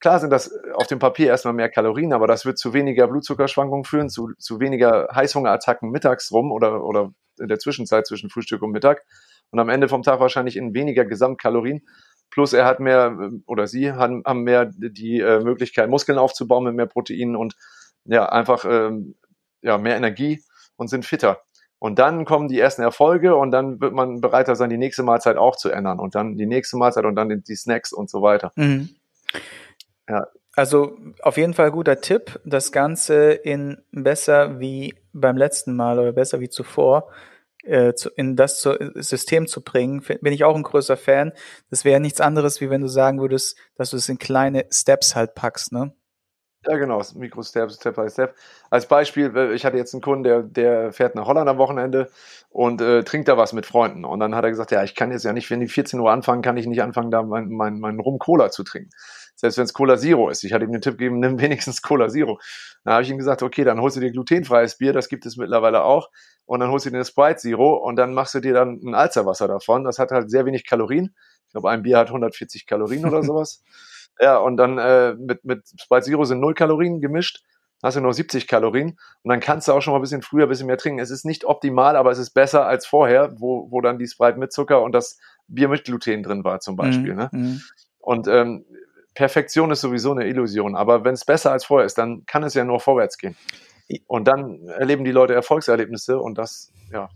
Speaker 2: Klar sind das auf dem Papier erstmal mehr Kalorien, aber das wird zu weniger Blutzuckerschwankungen führen, zu, zu weniger Heißhungerattacken mittags rum oder, oder in der Zwischenzeit zwischen Frühstück und Mittag. Und am Ende vom Tag wahrscheinlich in weniger Gesamtkalorien Plus er hat mehr oder sie haben, haben mehr die äh, Möglichkeit, Muskeln aufzubauen mit mehr Proteinen und ja, einfach ähm, ja, mehr Energie und sind fitter. Und dann kommen die ersten Erfolge und dann wird man bereiter sein, die nächste Mahlzeit auch zu ändern und dann die nächste Mahlzeit und dann die Snacks und so weiter. Mhm.
Speaker 1: Ja. Also auf jeden Fall guter Tipp, das Ganze in besser wie beim letzten Mal oder besser wie zuvor äh, in das System zu bringen, bin ich auch ein größer Fan. Das wäre nichts anderes, wie wenn du sagen würdest, dass du es in kleine Steps halt packst, ne?
Speaker 2: Ja, genau, Mikro-Step, Step by Step. Als Beispiel, äh, ich hatte jetzt einen Kunden, der, der fährt nach Holland am Wochenende und äh, trinkt da was mit Freunden. Und dann hat er gesagt, ja, ich kann jetzt ja nicht, wenn die 14 Uhr anfangen, kann ich nicht anfangen, da meinen mein, mein Rum-Cola zu trinken. Selbst wenn es Cola Zero ist. Ich hatte ihm den Tipp gegeben, nimm wenigstens Cola Zero. Dann habe ich ihm gesagt, okay, dann holst du dir glutenfreies Bier, das gibt es mittlerweile auch. Und dann holst du dir eine Sprite Zero und dann machst du dir dann ein Alzerwasser davon. Das hat halt sehr wenig Kalorien. Ich glaube, ein Bier hat 140 Kalorien oder sowas. Ja, und dann äh, mit, mit Sprite Zero sind null Kalorien gemischt. Hast du nur 70 Kalorien und dann kannst du auch schon mal ein bisschen früher ein bisschen mehr trinken. Es ist nicht optimal, aber es ist besser als vorher, wo, wo dann die Sprite mit Zucker und das Bier mit Gluten drin war zum Beispiel. Mm, ne? Mm. Und ähm, Perfektion ist sowieso eine Illusion, aber wenn es besser als vorher ist, dann kann es ja nur vorwärts gehen. Und dann erleben die Leute Erfolgserlebnisse und das, ja,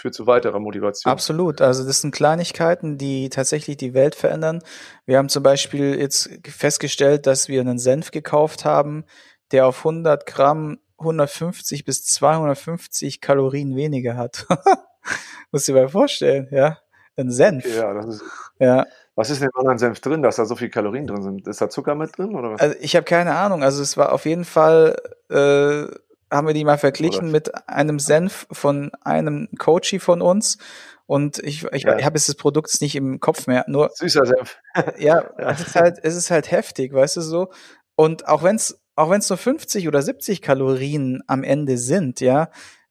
Speaker 2: führt zu weiterer Motivation.
Speaker 1: Absolut. Also das sind Kleinigkeiten, die tatsächlich die Welt verändern. Wir haben zum Beispiel jetzt festgestellt, dass wir einen Senf gekauft haben, der auf 100 Gramm 150 bis 250 Kalorien weniger hat. Muss dir mal vorstellen, ja. Ein Senf.
Speaker 2: Ja, das ist, ja. Was ist denn in anderen Senf drin, dass da so viel Kalorien drin sind? Ist da Zucker mit drin oder was?
Speaker 1: Also ich habe keine Ahnung. Also es war auf jeden Fall äh, haben wir die mal verglichen Oder? mit einem Senf von einem Coachy von uns. Und ich, ich, ja. ich habe jetzt das Produkt nicht im Kopf mehr. Nur
Speaker 2: süßer Senf.
Speaker 1: ja, es ist halt, es ist halt heftig, weißt du so. Und auch wenn es auch wenn es nur 50 oder 70 Kalorien am Ende sind, ja,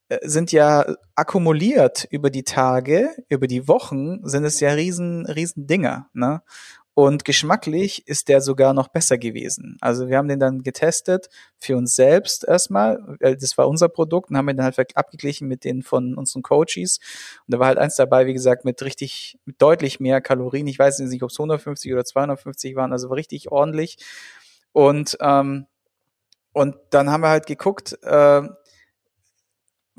Speaker 1: äh, sind ja akkumuliert über die Tage, über die Wochen, sind es ja riesen, riesen Dinger, ne? Und geschmacklich ist der sogar noch besser gewesen. Also wir haben den dann getestet für uns selbst erstmal. Das war unser Produkt und haben den halt abgeglichen mit den von unseren Coaches. Und da war halt eins dabei, wie gesagt, mit richtig, mit deutlich mehr Kalorien. Ich weiß nicht, ob es 150 oder 250 waren, also war richtig ordentlich. Und, ähm, und dann haben wir halt geguckt, äh,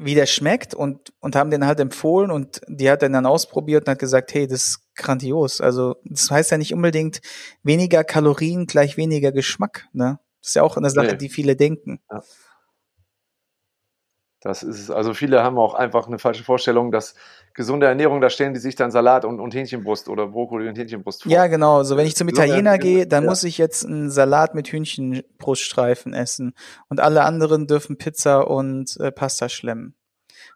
Speaker 1: wie der schmeckt und, und haben den halt empfohlen und die hat den dann ausprobiert und hat gesagt, hey, das ist grandios. Also das heißt ja nicht unbedingt weniger Kalorien gleich weniger Geschmack. Ne? Das ist ja auch eine Sache, nee. die viele denken. Ja.
Speaker 2: Das ist es. Also viele haben auch einfach eine falsche Vorstellung, dass gesunde Ernährung, da stellen die sich dann Salat und, und Hähnchenbrust oder Brokkoli und Hähnchenbrust
Speaker 1: vor. Ja, genau. So, wenn ich zum Italiener gehe, dann ja. muss ich jetzt einen Salat mit Hühnchenbruststreifen essen. Und alle anderen dürfen Pizza und äh, Pasta schlemmen.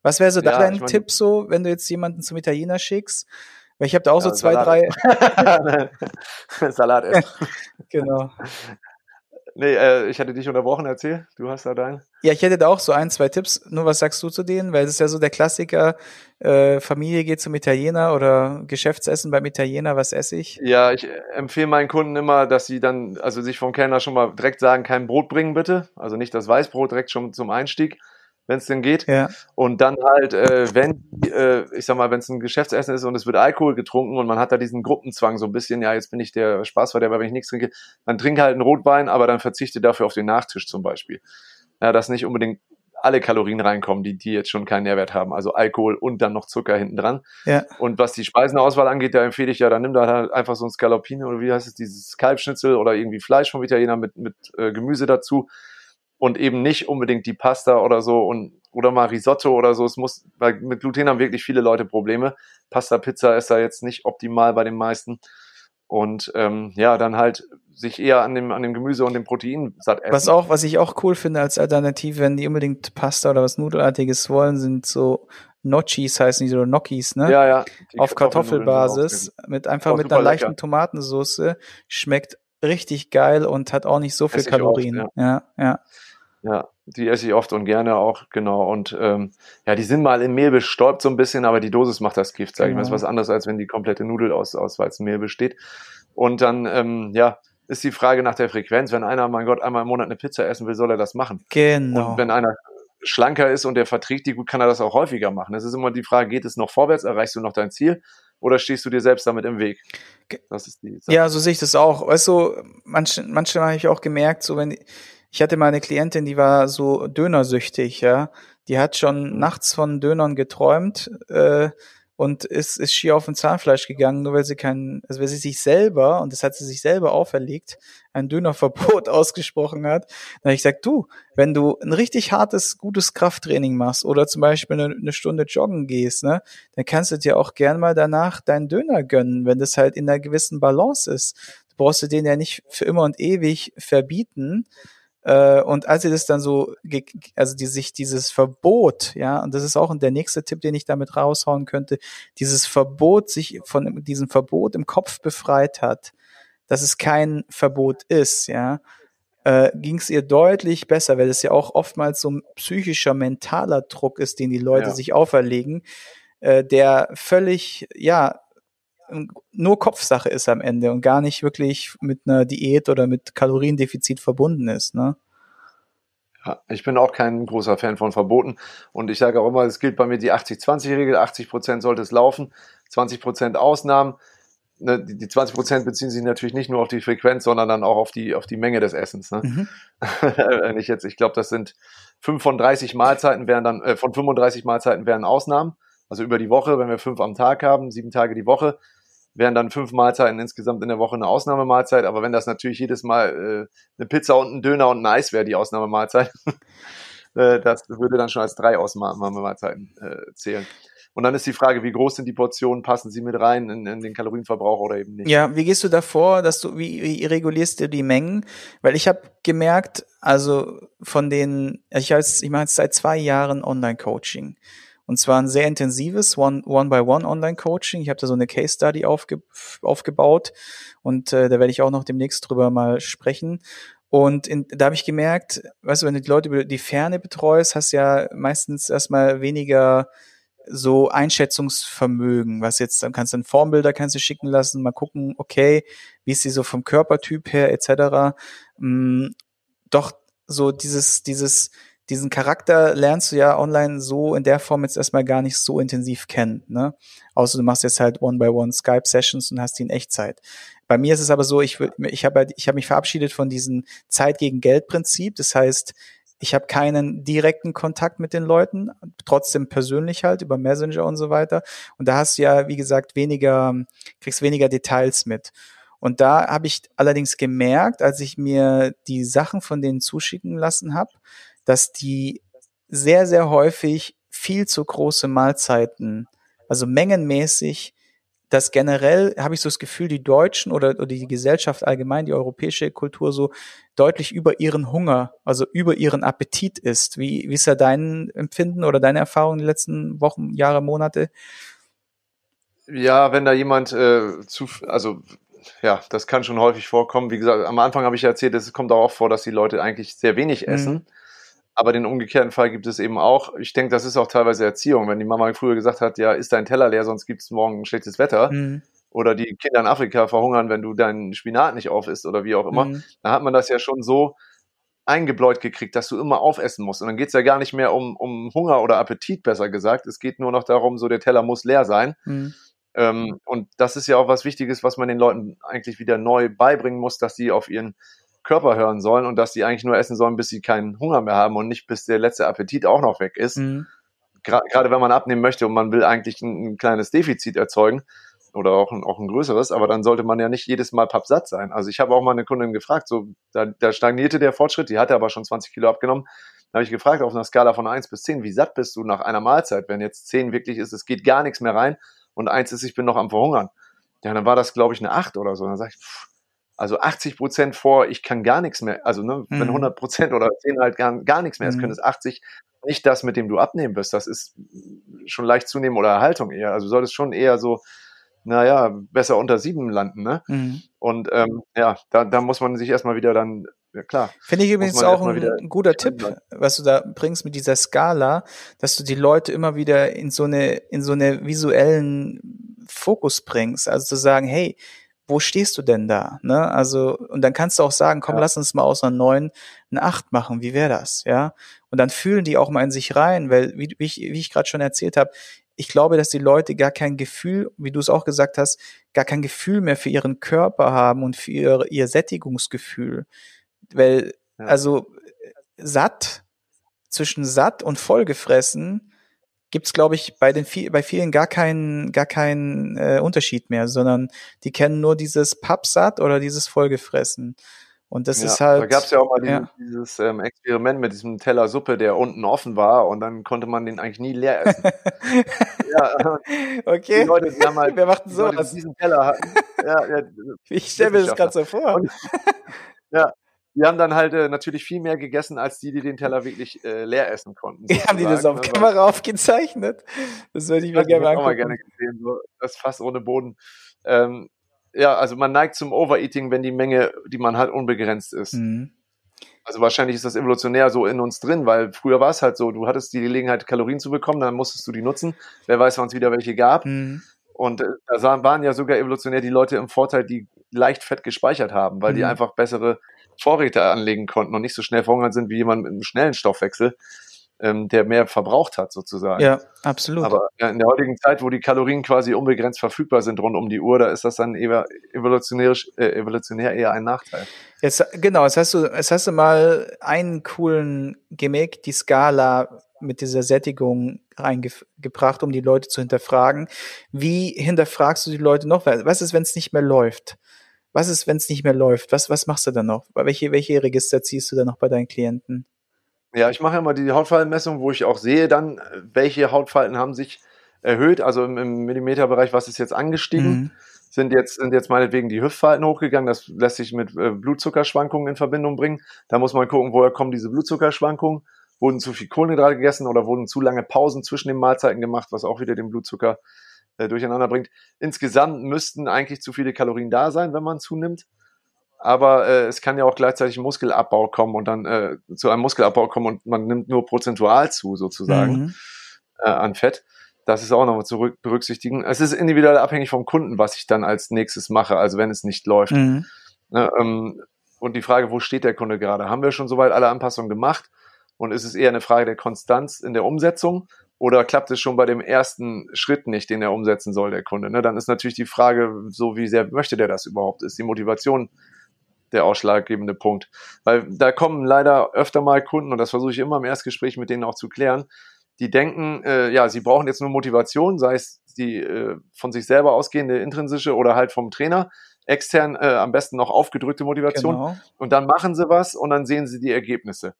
Speaker 1: Was wäre so ja, dein ich mein, Tipp so, wenn du jetzt jemanden zum Italiener schickst? Weil ich habe da auch ja, so zwei, Salat. drei.
Speaker 2: Salat essen.
Speaker 1: genau.
Speaker 2: Nee, äh, ich hatte dich unterbrochen, erzähl, du hast da deinen.
Speaker 1: Ja, ich hätte da auch so ein, zwei Tipps. Nur was sagst du zu denen? Weil es ist ja so der Klassiker, äh, Familie geht zum Italiener oder Geschäftsessen beim Italiener, was esse ich?
Speaker 2: Ja, ich empfehle meinen Kunden immer, dass sie dann, also sich vom Kellner schon mal direkt sagen, kein Brot bringen bitte. Also nicht das Weißbrot direkt schon zum Einstieg wenn es denn geht.
Speaker 1: Ja.
Speaker 2: Und dann halt, äh, wenn, äh, ich sag mal, wenn es ein Geschäftsessen ist und es wird Alkohol getrunken und man hat da diesen Gruppenzwang so ein bisschen, ja, jetzt bin ich der Spaßverderber, wenn ich nichts trinke, dann trinke halt einen Rotwein, aber dann verzichte dafür auf den Nachtisch zum Beispiel. Ja, dass nicht unbedingt alle Kalorien reinkommen, die, die jetzt schon keinen Nährwert haben. Also Alkohol und dann noch Zucker hinten dran.
Speaker 1: Ja.
Speaker 2: Und was die Speisenauswahl angeht, da empfehle ich ja, dann nimm da halt einfach so ein Scalopine oder wie heißt es, dieses Kalbschnitzel oder irgendwie Fleisch vom Italiener mit, mit äh, Gemüse dazu und eben nicht unbedingt die Pasta oder so und oder mal Risotto oder so. Es muss, weil mit Gluten haben wirklich viele Leute Probleme. Pasta, Pizza ist da jetzt nicht optimal bei den meisten. Und ähm, ja, dann halt sich eher an dem, an dem Gemüse und dem Protein satt essen.
Speaker 1: Was auch, was ich auch cool finde als Alternative, wenn die unbedingt Pasta oder was Nudelartiges wollen, sind so Nocchis heißen die so Gnocchis, ne?
Speaker 2: Ja, ja.
Speaker 1: Auf Kartoffelbasis mit einfach mit einer leichten. Tomatensauce. Schmeckt richtig geil und hat auch nicht so viel
Speaker 2: ich oft,
Speaker 1: Kalorien. ja, ja.
Speaker 2: Ja, die esse ich oft und gerne auch, genau. Und ähm, ja, die sind mal im Mehl bestäubt so ein bisschen, aber die Dosis macht das Gift, sage ich mal. Das ist
Speaker 1: Genau.
Speaker 2: was anderes, als wenn die komplette Nudel aus, aus Weizenmehl besteht. Und dann, ähm, ja, ist die Frage nach der Frequenz. Wenn einer, mein Gott, einmal im Monat eine Pizza essen will, soll er das machen.
Speaker 1: Genau.
Speaker 2: Und wenn einer schlanker ist und der verträgt die gut, kann er das auch häufiger machen. Es ist immer die Frage, geht es noch vorwärts, erreichst du noch dein Ziel oder stehst du dir selbst damit im Weg? Das ist die Sache.
Speaker 1: Ja, so sehe ich das auch. Weißt du, manche, manche habe ich auch gemerkt, so wenn ich hatte mal eine Klientin, die war so dönersüchtig, ja. Die hat schon nachts von Dönern geträumt äh, und ist, ist schier auf ein Zahnfleisch gegangen, nur weil sie kein, also weil sie sich selber, und das hat sie sich selber auferlegt, ein Dönerverbot ausgesprochen hat. Da habe ich gesagt, du, wenn du ein richtig hartes, gutes Krafttraining machst oder zum Beispiel eine, eine Stunde joggen gehst, ne, dann kannst du dir auch gern mal danach deinen Döner gönnen, wenn das halt in einer gewissen Balance ist. Du brauchst du den ja nicht für immer und ewig verbieten. Äh, und als sie das dann so, also die sich dieses Verbot, ja, und das ist auch der nächste Tipp, den ich damit raushauen könnte, dieses Verbot sich von diesem Verbot im Kopf befreit hat, dass es kein Verbot ist, ja, äh, ging es ihr deutlich besser, weil es ja auch oftmals so ein psychischer, mentaler Druck ist, den die Leute
Speaker 2: Ja.
Speaker 1: sich auferlegen, äh, der völlig, ja, nur Kopfsache ist am Ende und gar nicht wirklich mit einer Diät oder mit Kaloriendefizit verbunden ist, ne?
Speaker 2: Ja, ich bin auch kein großer Fan von Verboten und ich sage auch immer, es gilt bei mir die 80-20-Regel, 80 Prozent sollte es laufen, 20 Prozent Ausnahmen. Ne, die die 20 Prozent beziehen sich natürlich nicht nur auf die Frequenz, sondern dann auch auf die, auf die Menge des Essens. Ne?
Speaker 1: Mhm.
Speaker 2: Wenn ich jetzt, ich glaube, das sind 5 von 30 Mahlzeiten wären dann, äh, von 35 Mahlzeiten wären Ausnahmen. Also über die Woche, wenn wir fünf am Tag haben, sieben Tage die Woche, wären dann fünf Mahlzeiten insgesamt in der Woche eine Ausnahmemahlzeit. Aber wenn das natürlich jedes Mal äh, eine Pizza und ein Döner und ein Eis wäre, die Ausnahmemahlzeit, äh, das würde dann schon als drei Ausnahmemahlzeiten äh, zählen. Und dann ist die Frage, wie groß sind die Portionen, passen sie mit rein in, in den Kalorienverbrauch oder eben nicht.
Speaker 1: Ja, wie gehst du davor, dass du, wie, wie regulierst du die Mengen? Weil ich habe gemerkt, also von den, ich, ich mache jetzt seit zwei Jahren Online-Coaching. Und zwar ein sehr intensives One-by-One-Online-Coaching. Ich habe da so eine Case-Study aufge, aufgebaut und äh, da werde ich auch noch demnächst drüber mal sprechen. Und in, da habe ich gemerkt, weißt du, wenn du die Leute über die Ferne betreust, hast du ja meistens erstmal weniger so Einschätzungsvermögen, was jetzt, dann kannst du einen Formbilder kannst du schicken lassen, mal gucken, okay, wie ist sie so vom Körpertyp her, etc. Mm, Doch so dieses, dieses, diesen Charakter lernst du ja online so in der Form jetzt erstmal gar nicht so intensiv kennen, ne? Außer du machst jetzt halt One-by-One Skype-Sessions und hast die in Echtzeit. Bei mir ist es aber so, ich, ich habe halt, ich hab mich verabschiedet von diesem Zeit gegen Geld-Prinzip. Das heißt, ich habe keinen direkten Kontakt mit den Leuten, trotzdem persönlich halt über Messenger und so weiter. Und da hast du ja, wie gesagt, weniger, kriegst weniger Details mit. Und da habe ich allerdings gemerkt, als ich mir die Sachen von denen zuschicken lassen habe, dass die sehr, sehr häufig viel zu große Mahlzeiten, also mengenmäßig, dass generell habe ich so das Gefühl, die Deutschen oder, oder die Gesellschaft allgemein, die europäische Kultur so deutlich über ihren Hunger, also über ihren Appetit ist. Wie, wie ist da dein Empfinden oder deine Erfahrung in den letzten Wochen, Jahre, Monate?
Speaker 2: Ja, wenn da jemand äh, zu, also ja, das kann schon häufig vorkommen. Wie gesagt, am Anfang habe ich ja erzählt, es kommt auch vor, dass die Leute eigentlich sehr wenig essen. Mhm. Aber den umgekehrten Fall gibt es eben auch. Ich denke, das ist auch teilweise Erziehung. Wenn die Mama früher gesagt hat, ja, ist dein Teller leer, sonst gibt es morgen ein schlechtes Wetter. Mhm. Oder die Kinder in Afrika verhungern, wenn du deinen Spinat nicht auf isst oder wie auch immer. Mhm. Dann hat man das ja schon so eingebläut gekriegt, dass du immer aufessen musst. Und dann geht es ja gar nicht mehr um, um Hunger oder Appetit, besser gesagt. Es geht nur noch darum, so der Teller muss leer sein. Mhm. Ähm, und das ist ja auch was Wichtiges, was man den Leuten eigentlich wieder neu beibringen muss, dass sie auf ihren Körper hören sollen und dass sie eigentlich nur essen sollen, bis sie keinen Hunger mehr haben und nicht bis der letzte Appetit auch noch weg ist. Mhm. Gerade wenn man abnehmen möchte und man will eigentlich ein, ein, kleines Defizit erzeugen oder auch ein, auch ein größeres, aber dann sollte man ja nicht jedes Mal pappsatt sein. Also ich habe auch mal eine Kundin gefragt, so da, da stagnierte der Fortschritt, die hatte aber schon 20 Kilo abgenommen. Da habe ich gefragt auf einer Skala von 1 bis 10, wie satt bist du nach einer Mahlzeit, wenn jetzt 10 wirklich ist, es geht gar nichts mehr rein und 1 ist, ich bin noch am Verhungern. Ja, dann war das, glaube ich, eine 8 oder so. Dann sage ich, pff, also 80 Prozent vor, ich kann gar nichts mehr. Also ne, mhm. wenn 100 Prozent oder 10 halt gar, gar nichts mehr ist, mhm. können es 80 nicht das, mit dem du abnehmen wirst. Das ist schon leicht zunehmen oder Erhaltung eher. Also soll es schon eher so, naja, besser unter sieben landen. Ne? Mhm. Und ähm, ja, da, da muss man sich erstmal wieder dann, ja klar.
Speaker 1: Finde ich übrigens auch ein guter Tipp, was du da bringst mit dieser Skala, dass du die Leute immer wieder in so eine, in so eine visuellen Fokus bringst. Also zu sagen, hey, wo stehst du denn da? Ne? Also, und dann kannst du auch sagen, komm, ja. lass uns mal aus einer neun eine acht machen. Wie wäre das? Ja. Und dann fühlen die auch mal in sich rein, weil, wie, wie ich, wie ich gerade schon erzählt habe, ich glaube, dass die Leute gar kein Gefühl, wie du es auch gesagt hast, gar kein Gefühl mehr für ihren Körper haben und für ihr, ihr Sättigungsgefühl. Weil, ja. also satt, zwischen satt und vollgefressen, gibt's glaube ich bei den bei vielen gar keinen gar keinen äh, Unterschied mehr, sondern die kennen nur dieses Pappsatt oder dieses vollgefressen. Und das
Speaker 2: ja,
Speaker 1: ist halt.
Speaker 2: Da gab's ja auch mal ja. dieses, dieses ähm, Experiment mit diesem Teller Suppe, der unten offen war und dann konnte man den eigentlich nie leer essen.
Speaker 1: ja, okay. Die Leute, die haben halt, Wer macht denn sowas?
Speaker 2: diesen Teller hatten. Ja,
Speaker 1: ich stelle mir das gerade so vor. Und,
Speaker 2: ja, die haben dann halt äh, natürlich viel mehr gegessen, als die, die den Teller wirklich äh, leer essen konnten.
Speaker 1: Ja, haben die das auf also, Kamera aufgezeichnet? Das würde ich mir gerne angucken. Auch mal gerne gesehen,
Speaker 2: so das Fass ohne Boden. Ähm, ja, also man neigt zum Overeating, wenn die Menge, die man hat, unbegrenzt ist. Mhm. Also wahrscheinlich ist das evolutionär so in uns drin, weil früher war es halt so, du hattest die Gelegenheit, Kalorien zu bekommen, dann musstest du die nutzen. Wer weiß, wann es wieder welche gab. Mhm. Und äh, da waren ja sogar evolutionär die Leute im Vorteil, die leicht Fett gespeichert haben, weil mhm. die einfach bessere Vorräte anlegen konnten und nicht so schnell verhungert sind wie jemand mit einem schnellen Stoffwechsel, ähm, der mehr verbraucht hat sozusagen.
Speaker 1: Ja, absolut.
Speaker 2: Aber in der heutigen Zeit, wo die Kalorien quasi unbegrenzt verfügbar sind rund um die Uhr, da ist das dann evolutionärisch, äh, evolutionär eher ein Nachteil.
Speaker 1: Jetzt, genau, jetzt hast du, jetzt hast du mal einen coolen Gimmick, die Skala mit dieser Sättigung reingebracht, um die Leute zu hinterfragen. Wie hinterfragst du die Leute noch? Was ist, wenn es nicht mehr läuft? Was ist, wenn es nicht mehr läuft? Was, was machst du dann noch? Welche, welche Register ziehst du dann noch bei deinen Klienten?
Speaker 2: Ja, ich mache immer die Hautfaltenmessung, wo ich auch sehe dann, welche Hautfalten haben sich erhöht, also im, im Millimeterbereich, was ist jetzt angestiegen. Mhm. Sind jetzt, sind jetzt meinetwegen die Hüftfalten hochgegangen. Das lässt sich mit äh, Blutzuckerschwankungen in Verbindung bringen. Da muss man gucken, woher kommen diese Blutzuckerschwankungen. Wurden zu viel Kohlenhydrate gegessen oder wurden zu lange Pausen zwischen den Mahlzeiten gemacht, was auch wieder den Blutzucker äh, durcheinander bringt. Insgesamt müssten eigentlich zu viele Kalorien da sein, wenn man zunimmt. Aber äh, es kann ja auch gleichzeitig Muskelabbau kommen und dann äh, zu einem Muskelabbau kommen und man nimmt nur prozentual zu, sozusagen, mhm. äh, an Fett. Das ist auch nochmal zu berücksichtigen. Es ist individuell abhängig vom Kunden, was ich dann als nächstes mache, also wenn es nicht läuft. Mhm. Ne, ähm, und die Frage, wo steht der Kunde gerade? Haben wir schon soweit alle Anpassungen gemacht? Und ist es eher eine Frage der Konstanz in der Umsetzung? Oder klappt es schon bei dem ersten Schritt nicht, den er umsetzen soll, der Kunde? Ne? Dann ist natürlich die Frage, so wie sehr möchte der das überhaupt? Ist die Motivation der ausschlaggebende Punkt? Weil da kommen leider öfter mal Kunden, und das versuche ich immer im Erstgespräch mit denen auch zu klären, die denken, äh, ja, sie brauchen jetzt nur Motivation, sei es die äh, von sich selber ausgehende intrinsische oder halt vom Trainer, extern äh, am besten noch aufgedrückte Motivation. Genau. Und dann machen sie was und dann sehen sie die Ergebnisse.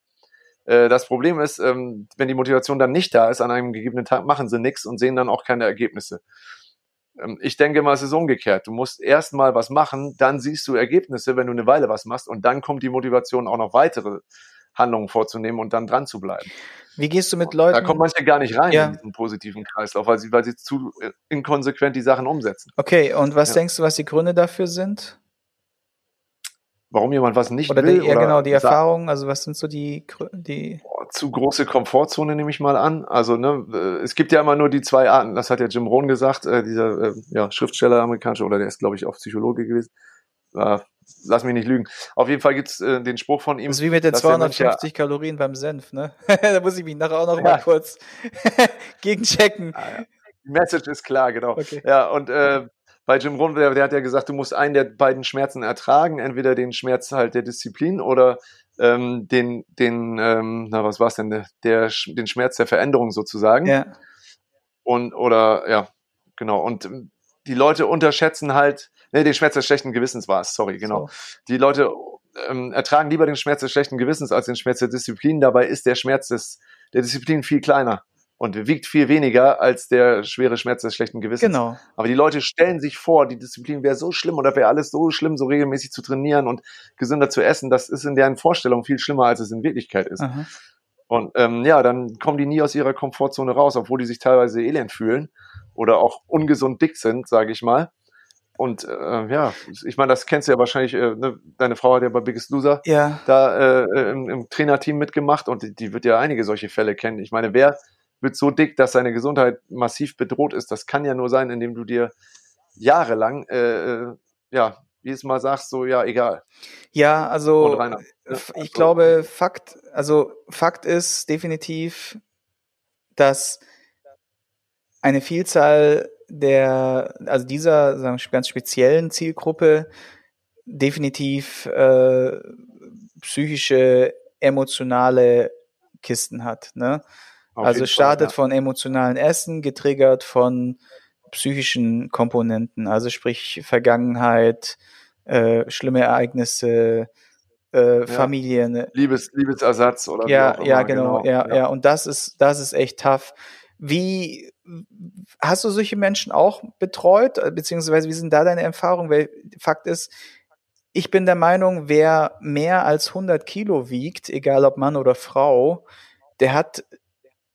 Speaker 2: Äh, das Problem ist, ähm, wenn die Motivation dann nicht da ist, an einem gegebenen Tag machen sie nichts und sehen dann auch keine Ergebnisse. Ähm, ich denke mal, es ist umgekehrt. Du musst erst mal was machen, dann siehst du Ergebnisse, wenn du eine Weile was machst und dann kommt die Motivation auch noch weitere Handlungen vorzunehmen und dann dran zu bleiben.
Speaker 1: Wie gehst du mit Leuten?
Speaker 2: Da kommen manche gar nicht rein
Speaker 1: Ja.
Speaker 2: in diesen positiven Kreislauf, weil sie, weil sie zu inkonsequent die Sachen umsetzen.
Speaker 1: Okay, und was
Speaker 2: Ja.
Speaker 1: denkst du, was die Gründe dafür sind?
Speaker 2: Warum jemand was nicht
Speaker 1: Oder
Speaker 2: will
Speaker 1: die, ja, genau, die Erfahrungen, also was sind so die, die
Speaker 2: Boah, zu große Komfortzone nehme ich mal an. Also ne, äh, es gibt ja immer nur die zwei Arten. Das hat ja Jim Rohn gesagt, äh, dieser äh, ja, Schriftsteller amerikanische oder der ist glaube ich auch Psychologe gewesen. Äh, lass mich nicht lügen. Auf jeden Fall gibt's äh, den Spruch von ihm.
Speaker 1: Das ist wie mit den
Speaker 2: dass der Mensch
Speaker 1: 250 Kalorien beim Senf, ne? da muss ich mich nachher auch noch
Speaker 2: Ja.
Speaker 1: mal kurz gegenchecken.
Speaker 2: Ja, ja. Die Message ist klar, genau.
Speaker 1: Okay.
Speaker 2: Ja, und äh, bei Jim Rohn, der, der hat ja gesagt, du musst einen der beiden Schmerzen ertragen, entweder den Schmerz halt der Disziplin oder ähm, den, den, ähm, na was war's denn, der, der, den Schmerz der Veränderung sozusagen.
Speaker 1: Ja,
Speaker 2: Und, oder, ja, genau. Und die Leute unterschätzen halt, nee, den Schmerz des schlechten Gewissens war es, sorry, genau.
Speaker 1: so.
Speaker 2: Die Leute ähm, ertragen lieber den Schmerz des schlechten Gewissens als den Schmerz der Disziplin. Dabei ist der Schmerz des, der Disziplin viel kleiner und wiegt viel weniger als der schwere Schmerz des schlechten Gewissens.
Speaker 1: Genau.
Speaker 2: Aber die Leute stellen sich vor, die Disziplin wäre so schlimm oder wäre alles so schlimm, so regelmäßig zu trainieren und gesünder zu essen. Das ist in deren Vorstellung viel schlimmer, als es in Wirklichkeit ist.
Speaker 1: Aha.
Speaker 2: Und ähm, ja, dann kommen die nie aus ihrer Komfortzone raus, obwohl die sich teilweise elend fühlen oder auch ungesund dick sind, sage ich mal. Und äh, ja, ich meine, das kennst du ja wahrscheinlich, äh, ne? deine Frau hat ja bei Biggest Loser
Speaker 1: Ja,
Speaker 2: da äh, im, im Trainerteam mitgemacht und die, die wird ja einige solche Fälle kennen. Ich meine, wer wird so dick, dass seine Gesundheit massiv bedroht ist? Das kann ja nur sein, indem du dir jahrelang, äh, äh, ja, jedes Mal sagst, so, ja, egal.
Speaker 1: ja, also
Speaker 2: Rainer, ne?
Speaker 1: ich glaube, Fakt, also Fakt ist definitiv, dass eine Vielzahl der, also dieser sagen wir, ganz speziellen Zielgruppe definitiv äh, psychische, emotionale Kisten hat. Ne?
Speaker 2: Auf
Speaker 1: also startet
Speaker 2: Fall,
Speaker 1: von emotionalen Essen, getriggert von psychischen Komponenten, also sprich Vergangenheit, äh, schlimme Ereignisse, äh, Familien.
Speaker 2: ja. Liebes, Liebesersatz oder
Speaker 1: Ja, ja,
Speaker 2: immer,
Speaker 1: genau, ja, ja, Und das ist, das ist echt tough. Wie hast du solche Menschen auch betreut, beziehungsweise wie sind da deine Erfahrungen? Weil Fakt ist, ich bin der Meinung, wer mehr als 100 Kilo wiegt, egal ob Mann oder Frau, der hat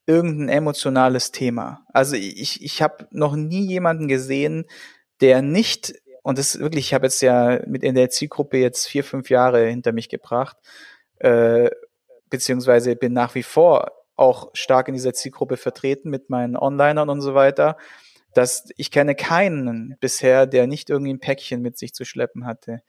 Speaker 1: irgendein emotionales Thema. Also ich, ich habe noch nie jemanden gesehen, der nicht, und das wirklich, ich habe jetzt ja mit in der Zielgruppe jetzt vier, fünf Jahre hinter mich gebracht, äh, beziehungsweise bin nach wie vor auch stark in dieser Zielgruppe vertreten mit meinen Onlinern und so weiter, dass ich kenne keinen bisher, der nicht irgendwie ein Päckchen mit sich zu schleppen hatte.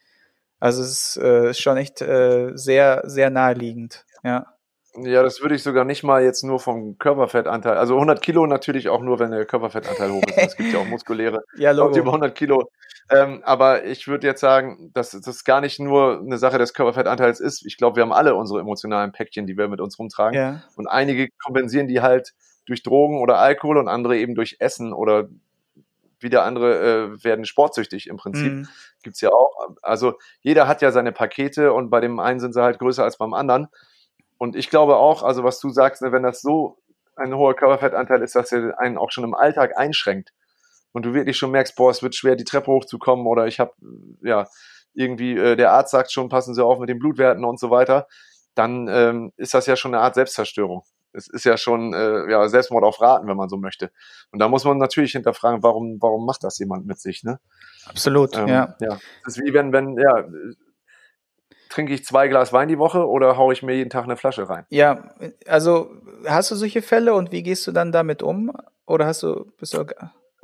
Speaker 1: Also es ist äh, schon echt äh, sehr, sehr naheliegend. Ja.
Speaker 2: Ja, das würde ich sogar nicht mal jetzt nur vom Körperfettanteil, also 100 Kilo natürlich auch nur, wenn der Körperfettanteil hoch ist. Es gibt ja auch muskuläre
Speaker 1: Ja,
Speaker 2: Leute über
Speaker 1: Logo.
Speaker 2: 100 Kilo. Ähm, aber ich würde jetzt sagen, dass das gar nicht nur eine Sache des Körperfettanteils ist. Ich glaube, wir haben alle unsere emotionalen Päckchen, die wir mit uns rumtragen.
Speaker 1: Ja,
Speaker 2: Und einige kompensieren die halt durch Drogen oder Alkohol und andere eben durch Essen oder wieder andere äh, werden sportsüchtig im Prinzip.
Speaker 1: mhm.
Speaker 2: Gibt's ja auch. Also jeder hat ja seine Pakete und bei dem einen sind sie halt größer als beim anderen. Und ich glaube auch, also was du sagst, ne, wenn das so ein hoher Körperfettanteil ist, dass er einen auch schon im Alltag einschränkt und du wirklich schon merkst, boah, es wird schwer, die Treppe hochzukommen oder ich habe, ja, irgendwie, äh, der Arzt sagt schon, passen Sie auf mit den Blutwerten und so weiter, dann ähm, ist das ja schon eine Art Selbstzerstörung. Es ist ja schon äh, ja, Selbstmord auf Raten, wenn man so möchte. Und da muss man natürlich hinterfragen, warum, warum macht das jemand mit sich, ne?
Speaker 1: absolut.
Speaker 2: Ähm,
Speaker 1: ja.
Speaker 2: ja. Das ist wie wenn, wenn, ja, trinke ich zwei Glas Wein die Woche oder haue ich mir jeden Tag eine Flasche rein?
Speaker 1: Ja, also hast du solche Fälle und wie gehst du dann damit um? Oder hast du, bist du,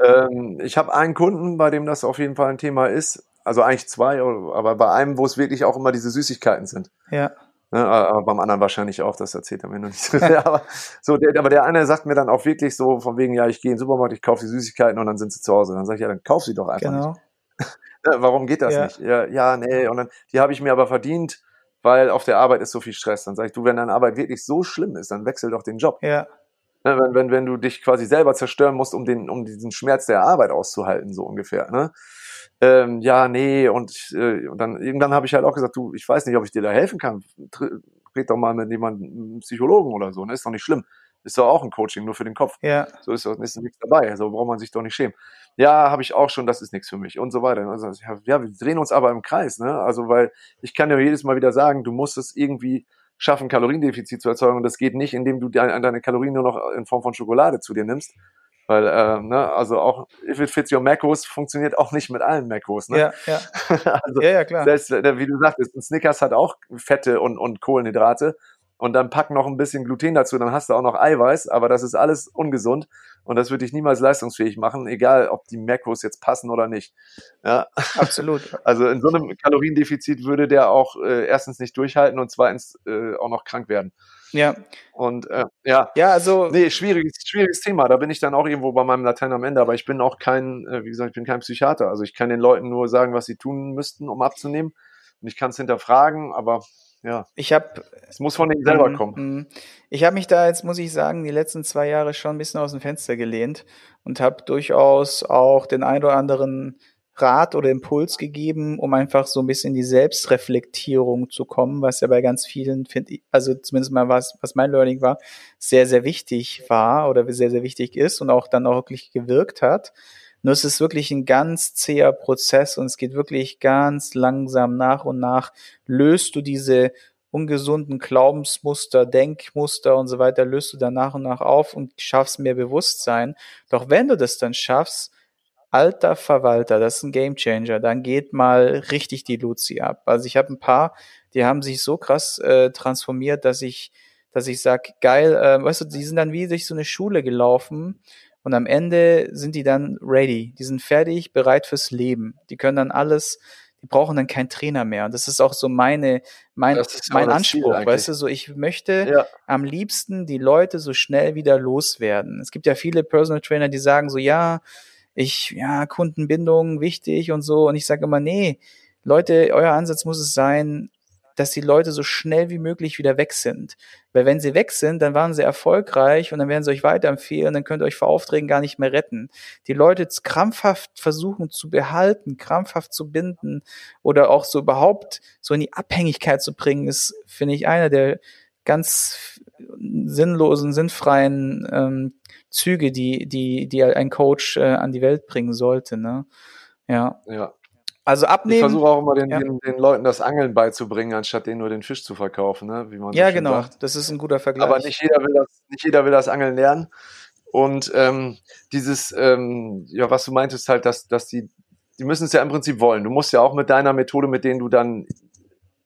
Speaker 2: Ähm, ich habe einen Kunden, bei dem das auf jeden Fall ein Thema ist. Also eigentlich zwei, aber bei einem, wo es wirklich auch immer diese Süßigkeiten sind.
Speaker 1: ja,
Speaker 2: Ne, aber beim anderen wahrscheinlich auch, das erzählt er mir noch nicht. Aber, so, der, aber der eine sagt mir dann auch wirklich so von wegen, ja, ich gehe in den Supermarkt, ich kaufe die Süßigkeiten und dann sind sie zu Hause. Dann sage ich, ja, dann kauf sie doch einfach nicht. Ja, warum geht das
Speaker 1: Ja.
Speaker 2: nicht? Ja, ja, nee, und dann, die habe ich mir aber verdient, weil auf der Arbeit ist so viel Stress. Dann sage ich, du, wenn deine Arbeit wirklich so schlimm ist, dann wechsel doch den Job.
Speaker 1: Ja,
Speaker 2: Ne, wenn, wenn, wenn du dich quasi selber zerstören musst, um den, um diesen Schmerz der Arbeit auszuhalten, so ungefähr. Ne? Ähm, ja, nee, und, äh, und dann irgendwann habe ich halt auch gesagt, du, ich weiß nicht, ob ich dir da helfen kann. Red doch mal mit jemandem, einem Psychologen oder so, ne? Ist doch nicht schlimm. Ist doch auch ein Coaching, nur für den Kopf.
Speaker 1: ja,
Speaker 2: So ist doch ist nichts dabei. So braucht man sich doch nicht schämen. Ja, habe ich auch schon, das ist nichts für mich und so weiter. Also, ja, ja, wir drehen uns aber im Kreis, ne? Also, weil ich kann dir jedes Mal wieder sagen, du musst es irgendwie schaffen, Kaloriendefizit zu erzeugen. Und das geht nicht, indem du deine Kalorien nur noch in Form von Schokolade zu dir nimmst. Weil, äh, ne, also auch If It Fits Your Macos funktioniert auch nicht mit allen Macos. Ne?
Speaker 1: Ja, ja.
Speaker 2: also, ja, ja, klar. Selbst, äh, wie du sagtest, ein Snickers hat auch Fette und, und Kohlenhydrate und dann pack noch ein bisschen Gluten dazu, dann hast du auch noch Eiweiß, aber das ist alles ungesund und das wird dich niemals leistungsfähig machen, egal ob die Macros jetzt passen oder nicht. Ja.
Speaker 1: Absolut.
Speaker 2: Also in so einem Kaloriendefizit würde der auch äh, erstens nicht durchhalten und zweitens äh, auch noch krank werden.
Speaker 1: Ja.
Speaker 2: Und äh, ja.
Speaker 1: Ja, also.
Speaker 2: Nee, schwieriges, schwieriges Thema. Da bin ich dann auch irgendwo bei meinem Latein am Ende, aber ich bin auch kein, äh, wie gesagt, ich bin kein Psychiater. Also ich kann den Leuten nur sagen, was sie tun müssten, um abzunehmen. Und ich kann es hinterfragen, aber ja.
Speaker 1: Ich habe.
Speaker 2: Es muss von denen selber mm, kommen.
Speaker 1: Mm, ich habe mich da jetzt, muss ich sagen, die letzten zwei Jahre schon ein bisschen aus dem Fenster gelehnt und habe durchaus auch den ein oder anderen Rat oder Impuls gegeben, um einfach so ein bisschen die Selbstreflektierung zu kommen, was ja bei ganz vielen, finde ich, also zumindest mal was, was mein Learning war, sehr, sehr wichtig war oder sehr, sehr wichtig ist und auch dann auch wirklich gewirkt hat. Nur es ist wirklich ein ganz zäher Prozess und es geht wirklich ganz langsam nach und nach löst du diese ungesunden Glaubensmuster, Denkmuster und so weiter, löst du dann nach und nach auf und schaffst mehr Bewusstsein. Doch wenn du das dann schaffst, alter Verwalter, das ist ein Gamechanger, dann geht mal richtig die Luzi ab. Also ich habe ein paar, die haben sich so krass äh, transformiert, dass ich, dass ich sag, geil, äh, weißt du, die sind dann wie durch so eine Schule gelaufen und am Ende sind die dann ready. Die sind fertig, bereit fürs Leben. Die können dann alles, die brauchen dann keinen Trainer mehr. Und das ist auch so meine, mein, mein Anspruch, weißt du, so ich möchte ja. am liebsten die Leute so schnell wieder loswerden. Es gibt ja viele Personal Trainer, die sagen so, ja, ich, ja, Kundenbindung wichtig und so. Und ich sage immer, nee, Leute, euer Ansatz muss es sein, dass die Leute so schnell wie möglich wieder weg sind. Weil wenn sie weg sind, dann waren sie erfolgreich und dann werden sie euch weiterempfehlen, dann könnt ihr euch vor Aufträgen gar nicht mehr retten. Die Leute krampfhaft versuchen zu behalten, krampfhaft zu binden oder auch so überhaupt so in die Abhängigkeit zu bringen, ist, finde ich, einer der ganz sinnlosen, sinnfreien ähm, Züge, die, die, die ein Coach äh, an die Welt bringen sollte. Ne? Ja.
Speaker 2: Ja,
Speaker 1: also abnehmen. Ich
Speaker 2: versuche auch immer den, ja. den, den, Leuten das Angeln beizubringen, anstatt denen nur den Fisch zu verkaufen, ne?
Speaker 1: wie man Ja, so genau. Sagt. Das ist ein guter Vergleich.
Speaker 2: Aber nicht jeder will das, nicht jeder will das Angeln lernen. Und ähm, dieses, ähm, ja, was du meintest halt, dass, dass die, die müssen es ja im Prinzip wollen. Du musst ja auch mit deiner Methode, mit denen du dann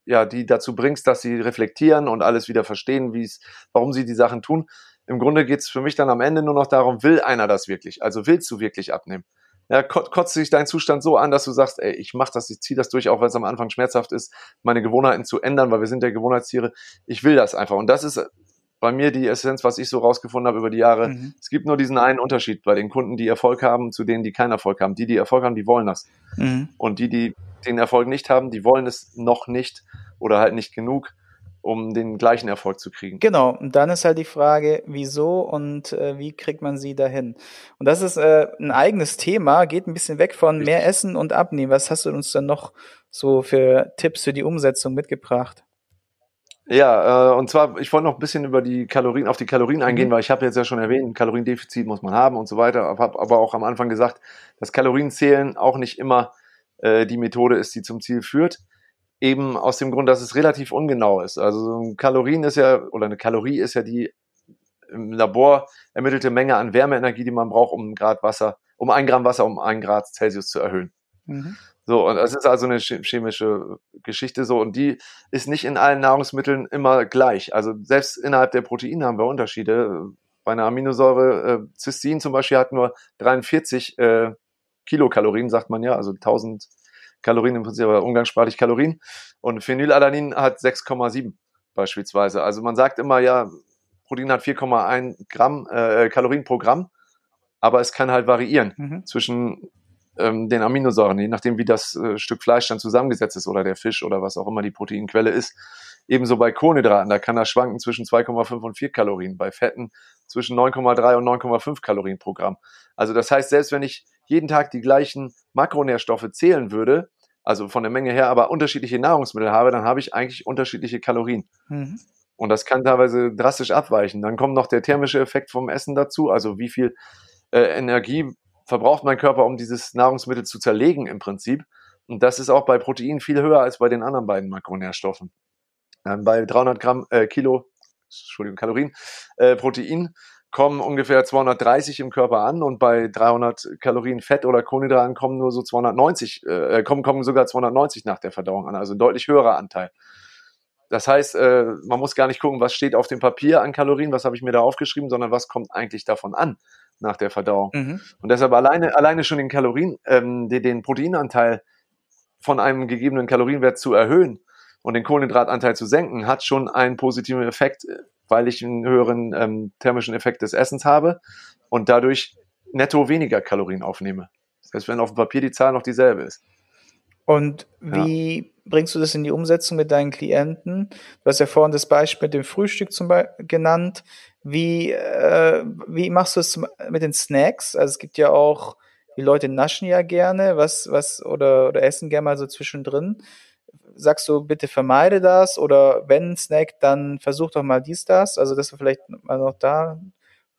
Speaker 2: ja, die dazu bringst, dass sie reflektieren und alles wieder verstehen, wie es, warum sie die Sachen tun. Im Grunde geht es für mich dann am Ende nur noch darum, will einer das wirklich? Also willst du wirklich abnehmen? Ja, kotzt sich dein Zustand so an, dass du sagst, ey, ich mach das, ich ziehe das durch, auch wenn es am Anfang schmerzhaft ist, meine Gewohnheiten zu ändern, weil wir sind ja Gewohnheitstiere. Ich will das einfach. Und das ist bei mir die Essenz, was ich so rausgefunden habe über die Jahre. Mhm. Es gibt nur diesen einen Unterschied bei den Kunden, die Erfolg haben, zu denen, die keinen Erfolg haben. Die, die Erfolg haben, die wollen das. Mhm. Und die, die den Erfolg nicht haben, die wollen es noch nicht oder halt nicht genug um den gleichen Erfolg zu kriegen.
Speaker 1: Genau, und dann ist halt die Frage, wieso und äh, wie kriegt man sie dahin? Und das ist äh, ein eigenes Thema, geht ein bisschen weg von Richtig. mehr Essen und Abnehmen. Was hast du uns dann noch so für Tipps für die Umsetzung mitgebracht?
Speaker 2: Ja, äh, und zwar, ich wollte noch ein bisschen über die Kalorien, auf die Kalorien eingehen, mhm. weil ich habe jetzt ja schon erwähnt, Kaloriendefizit muss man haben und so weiter, habe aber auch am Anfang gesagt, dass Kalorienzählen auch nicht immer äh, die Methode ist, die zum Ziel führt eben aus dem Grund, dass es relativ ungenau ist. Also Kalorien ist ja, oder eine Kalorie ist ja die im Labor ermittelte Menge an Wärmeenergie, die man braucht, um ein Grad Wasser, um ein Gramm Wasser um ein Grad Celsius zu erhöhen. Mhm. So, und das ist also eine chemische Geschichte so, und die ist nicht in allen Nahrungsmitteln immer gleich. Also selbst innerhalb der Proteine haben wir Unterschiede. Bei einer Aminosäure, äh, Cystein zum Beispiel hat nur 43 äh, Kilokalorien, sagt man ja, also 1000 Kalorien im Prinzip, aber umgangssprachlich Kalorien. Und Phenylalanin hat 6,7 beispielsweise. Also man sagt immer, ja, Protein hat 4,1 Gramm äh, Kalorien pro Gramm, aber es kann halt variieren mhm. zwischen ähm, den Aminosäuren, je nachdem, wie das äh, Stück Fleisch dann zusammengesetzt ist oder der Fisch oder was auch immer die Proteinquelle ist. Ebenso bei Kohlenhydraten, da kann das schwanken zwischen 2,5 und 4 Kalorien, bei Fetten zwischen 9,3 und 9,5 Kalorien pro Gramm. Also das heißt, selbst wenn ich jeden Tag die gleichen Makronährstoffe zählen würde, also von der Menge her, aber unterschiedliche Nahrungsmittel habe, dann habe ich eigentlich unterschiedliche Kalorien. Mhm. Und das kann teilweise drastisch abweichen. Dann kommt noch der thermische Effekt vom Essen dazu, also wie viel äh, Energie verbraucht mein Körper, um dieses Nahrungsmittel zu zerlegen im Prinzip. Und das ist auch bei Proteinen viel höher als bei den anderen beiden Makronährstoffen. Ähm, bei 300 Gramm äh, Kilo, Entschuldigung, Kalorien, äh, Protein kommen ungefähr 230 im Körper an und bei 300 Kalorien Fett oder Kohlenhydraten kommen nur so 290, äh, kommen, kommen sogar 290 nach der Verdauung an, also ein deutlich höherer Anteil. Das heißt, äh, man muss gar nicht gucken, was steht auf dem Papier an Kalorien, was habe ich mir da aufgeschrieben, sondern was kommt eigentlich davon an nach der Verdauung. Mhm. Und deshalb alleine, alleine schon den Kalorien, ähm, den, den Proteinanteil von einem gegebenen Kalorienwert zu erhöhen und den Kohlenhydratanteil zu senken, hat schon einen positiven Effekt, weil ich einen höheren ähm, thermischen Effekt des Essens habe und dadurch netto weniger Kalorien aufnehme. Das heißt, wenn auf dem Papier die Zahl noch dieselbe ist.
Speaker 1: Und wie ja. bringst du das in die Umsetzung mit deinen Klienten? Du hast ja vorhin das Beispiel mit dem Frühstück zum Beispiel genannt. Wie, äh, wie machst du es mit den Snacks? Also es gibt ja auch, die Leute naschen ja gerne, was, was, oder, oder essen gerne mal so zwischendrin. Sagst du, bitte vermeide das oder wenn Snack, dann versuch doch mal dies, das. Also, dass du vielleicht mal noch da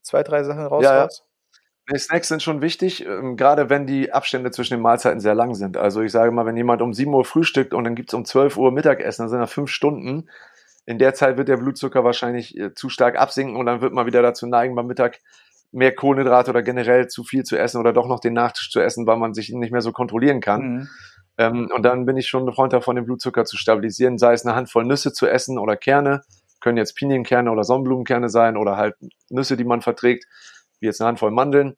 Speaker 1: zwei, drei Sachen raushaust. Ja, ja.
Speaker 2: Snacks sind schon wichtig, ähm, gerade wenn die Abstände zwischen den Mahlzeiten sehr lang sind. Also ich sage mal, wenn jemand um 7 Uhr frühstückt und dann gibt es um 12 Uhr Mittagessen, dann sind das fünf Stunden. In der Zeit wird der Blutzucker wahrscheinlich äh, zu stark absinken und dann wird man wieder dazu neigen, beim Mittag mehr Kohlenhydrate oder generell zu viel zu essen oder doch noch den Nachtisch zu essen, weil man sich nicht mehr so kontrollieren kann. Mhm. Ähm, und dann bin ich schon ein Freund davon, den Blutzucker zu stabilisieren, sei es eine Handvoll Nüsse zu essen oder Kerne, können jetzt Pinienkerne oder Sonnenblumenkerne sein oder halt Nüsse, die man verträgt wie jetzt eine Handvoll Mandeln.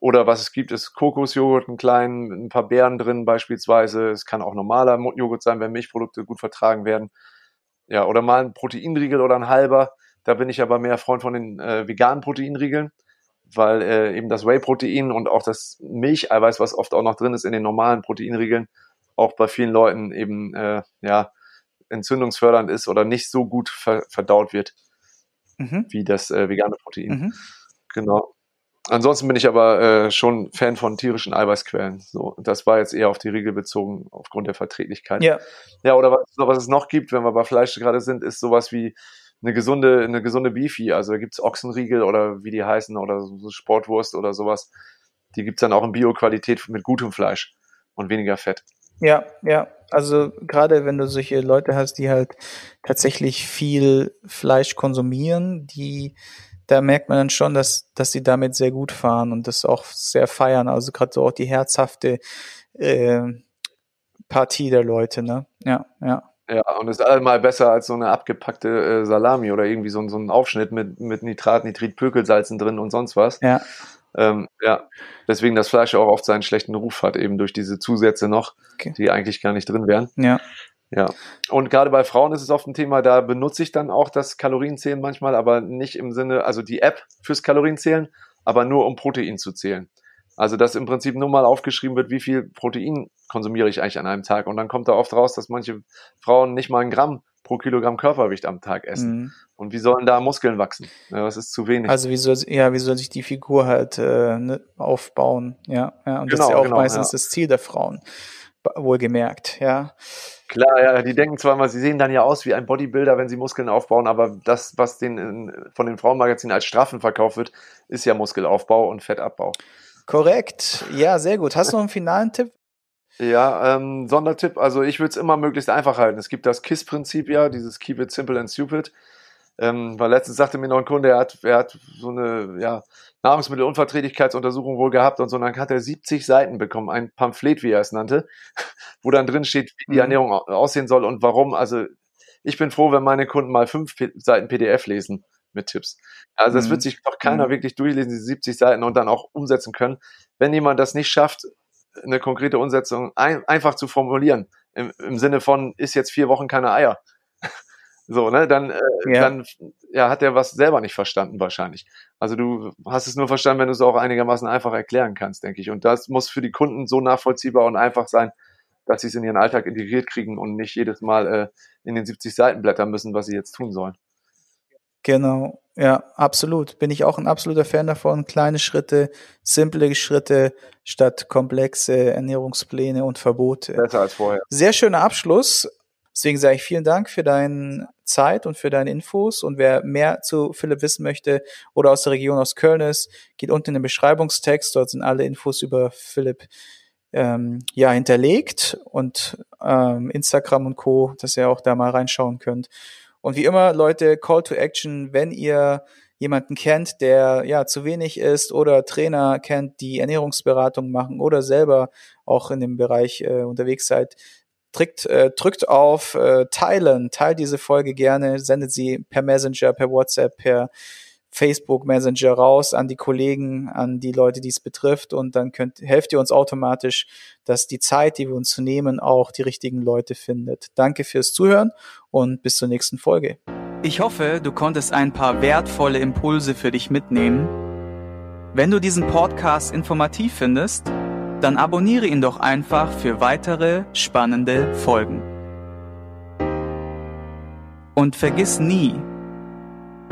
Speaker 2: Oder was es gibt, ist Kokosjoghurt, einen kleinen, ein paar Beeren drin beispielsweise. Es kann auch normaler Joghurt sein, wenn Milchprodukte gut vertragen werden. Ja, oder mal ein Proteinriegel oder ein halber. Da bin ich aber mehr Freund von den äh, veganen Proteinriegeln, weil äh, eben das Whey-Protein und auch das Milcheiweiß, was oft auch noch drin ist in den normalen Proteinriegeln, auch bei vielen Leuten eben äh, ja entzündungsfördernd ist oder nicht so gut ver verdaut wird mhm. wie das äh, vegane Protein. Mhm. Genau. Ansonsten bin ich aber äh, schon Fan von tierischen Eiweißquellen. So, das war jetzt eher auf die Riegel bezogen, aufgrund der Verträglichkeit. Ja. Ja, oder was, was es noch gibt, wenn wir bei Fleisch gerade sind, ist sowas wie eine gesunde, eine gesunde Beefy. Also da gibt's Ochsenriegel oder wie die heißen oder so Sportwurst oder sowas. Die gibt's dann auch in Bio-Qualität mit gutem Fleisch und weniger Fett.
Speaker 1: Ja, ja. Also gerade wenn du solche Leute hast, die halt tatsächlich viel Fleisch konsumieren, die da merkt man dann schon, dass, dass sie damit sehr gut fahren und das auch sehr feiern. Also gerade so auch die herzhafte äh, Partie der Leute, ne? Ja, ja.
Speaker 2: Ja, und ist allemal besser als so eine abgepackte äh, Salami oder irgendwie so, so ein Aufschnitt mit, mit Nitrat, Nitrit, Pökelsalzen drin und sonst was. Ja. Ähm, ja, deswegen das Fleisch auch oft seinen schlechten Ruf hat, eben durch diese Zusätze noch, okay. die eigentlich gar nicht drin wären. Ja. Ja, und gerade bei Frauen ist es oft ein Thema, da benutze ich dann auch das Kalorienzählen manchmal, aber nicht im Sinne, also die App fürs Kalorienzählen, aber nur um Protein zu zählen. Also dass im Prinzip nur mal aufgeschrieben wird, wie viel Protein konsumiere ich eigentlich an einem Tag. Und dann kommt da oft raus, dass manche Frauen nicht mal ein Gramm pro Kilogramm Körpergewicht am Tag essen. Mhm. Und wie sollen da Muskeln wachsen? Das ist zu wenig.
Speaker 1: Also wie soll, ja, wie soll sich die Figur halt äh, ne, aufbauen? Ja, ja. Und genau, das ist ja auch genau, meistens ja. das Ziel der Frauen, wohlgemerkt, ja.
Speaker 2: Klar, ja, die denken zwar mal, sie sehen dann ja aus wie ein Bodybuilder, wenn sie Muskeln aufbauen, aber das, was den, von den Frauenmagazinen als Strafen verkauft wird, ist ja Muskelaufbau und Fettabbau.
Speaker 1: Korrekt, ja, sehr gut. Hast du noch einen finalen Tipp?
Speaker 2: Ja, ähm, Sondertipp, also ich würde es immer möglichst einfach halten. Es gibt das KISS-Prinzip ja, dieses Keep it simple and stupid. Ähm, weil letztens sagte mir noch ein Kunde, er hat, er hat so eine ja, Nahrungsmittelunverträglichkeitsuntersuchung wohl gehabt und so, und dann hat er 70 Seiten bekommen, ein Pamphlet, wie er es nannte, wo dann drin steht, wie die mhm. Ernährung aussehen soll und warum. Also ich bin froh, wenn meine Kunden mal fünf P Seiten PDF lesen mit Tipps. Also das wird mhm. sich doch keiner mhm. wirklich durchlesen, diese 70 Seiten und dann auch umsetzen können. Wenn jemand das nicht schafft, eine konkrete Umsetzung ein, einfach zu formulieren, im, im Sinne von, ist jetzt vier Wochen keine Eier so, ne, dann, äh, ja. dann ja, hat er was selber nicht verstanden wahrscheinlich. Also du hast es nur verstanden, wenn du es auch einigermaßen einfach erklären kannst, denke ich. Und das muss für die Kunden so nachvollziehbar und einfach sein, dass sie es in ihren Alltag integriert kriegen und nicht jedes Mal äh, in den 70 Seiten blättern müssen, was sie jetzt tun sollen.
Speaker 1: Genau, ja, absolut. Bin ich auch ein absoluter Fan davon. Kleine Schritte, simple Schritte statt komplexe Ernährungspläne und Verbote.
Speaker 2: Besser als vorher.
Speaker 1: Sehr schöner Abschluss. Deswegen sage ich vielen Dank für deine Zeit und für deine Infos. Und wer mehr zu Philipp wissen möchte oder aus der Region aus Köln ist, geht unten in den Beschreibungstext. Dort sind alle Infos über Philipp ähm, ja hinterlegt und ähm, Instagram und Co, dass ihr auch da mal reinschauen könnt. Und wie immer, Leute, Call to Action, wenn ihr jemanden kennt, der ja zu wenig ist oder Trainer kennt, die Ernährungsberatung machen oder selber auch in dem Bereich äh, unterwegs seid, drückt, äh, drückt auf äh, Teilen, teilt diese Folge gerne, sendet sie per Messenger, per WhatsApp, per Facebook Messenger raus an die Kollegen, an die Leute, die es betrifft und dann könnt, helft ihr uns automatisch, dass die Zeit, die wir uns nehmen, auch die richtigen Leute findet. Danke fürs Zuhören und bis zur nächsten Folge. Ich hoffe, du konntest ein paar wertvolle Impulse für dich mitnehmen. Wenn du diesen Podcast informativ findest, dann abonniere ihn doch einfach für weitere spannende Folgen. Und vergiss nie,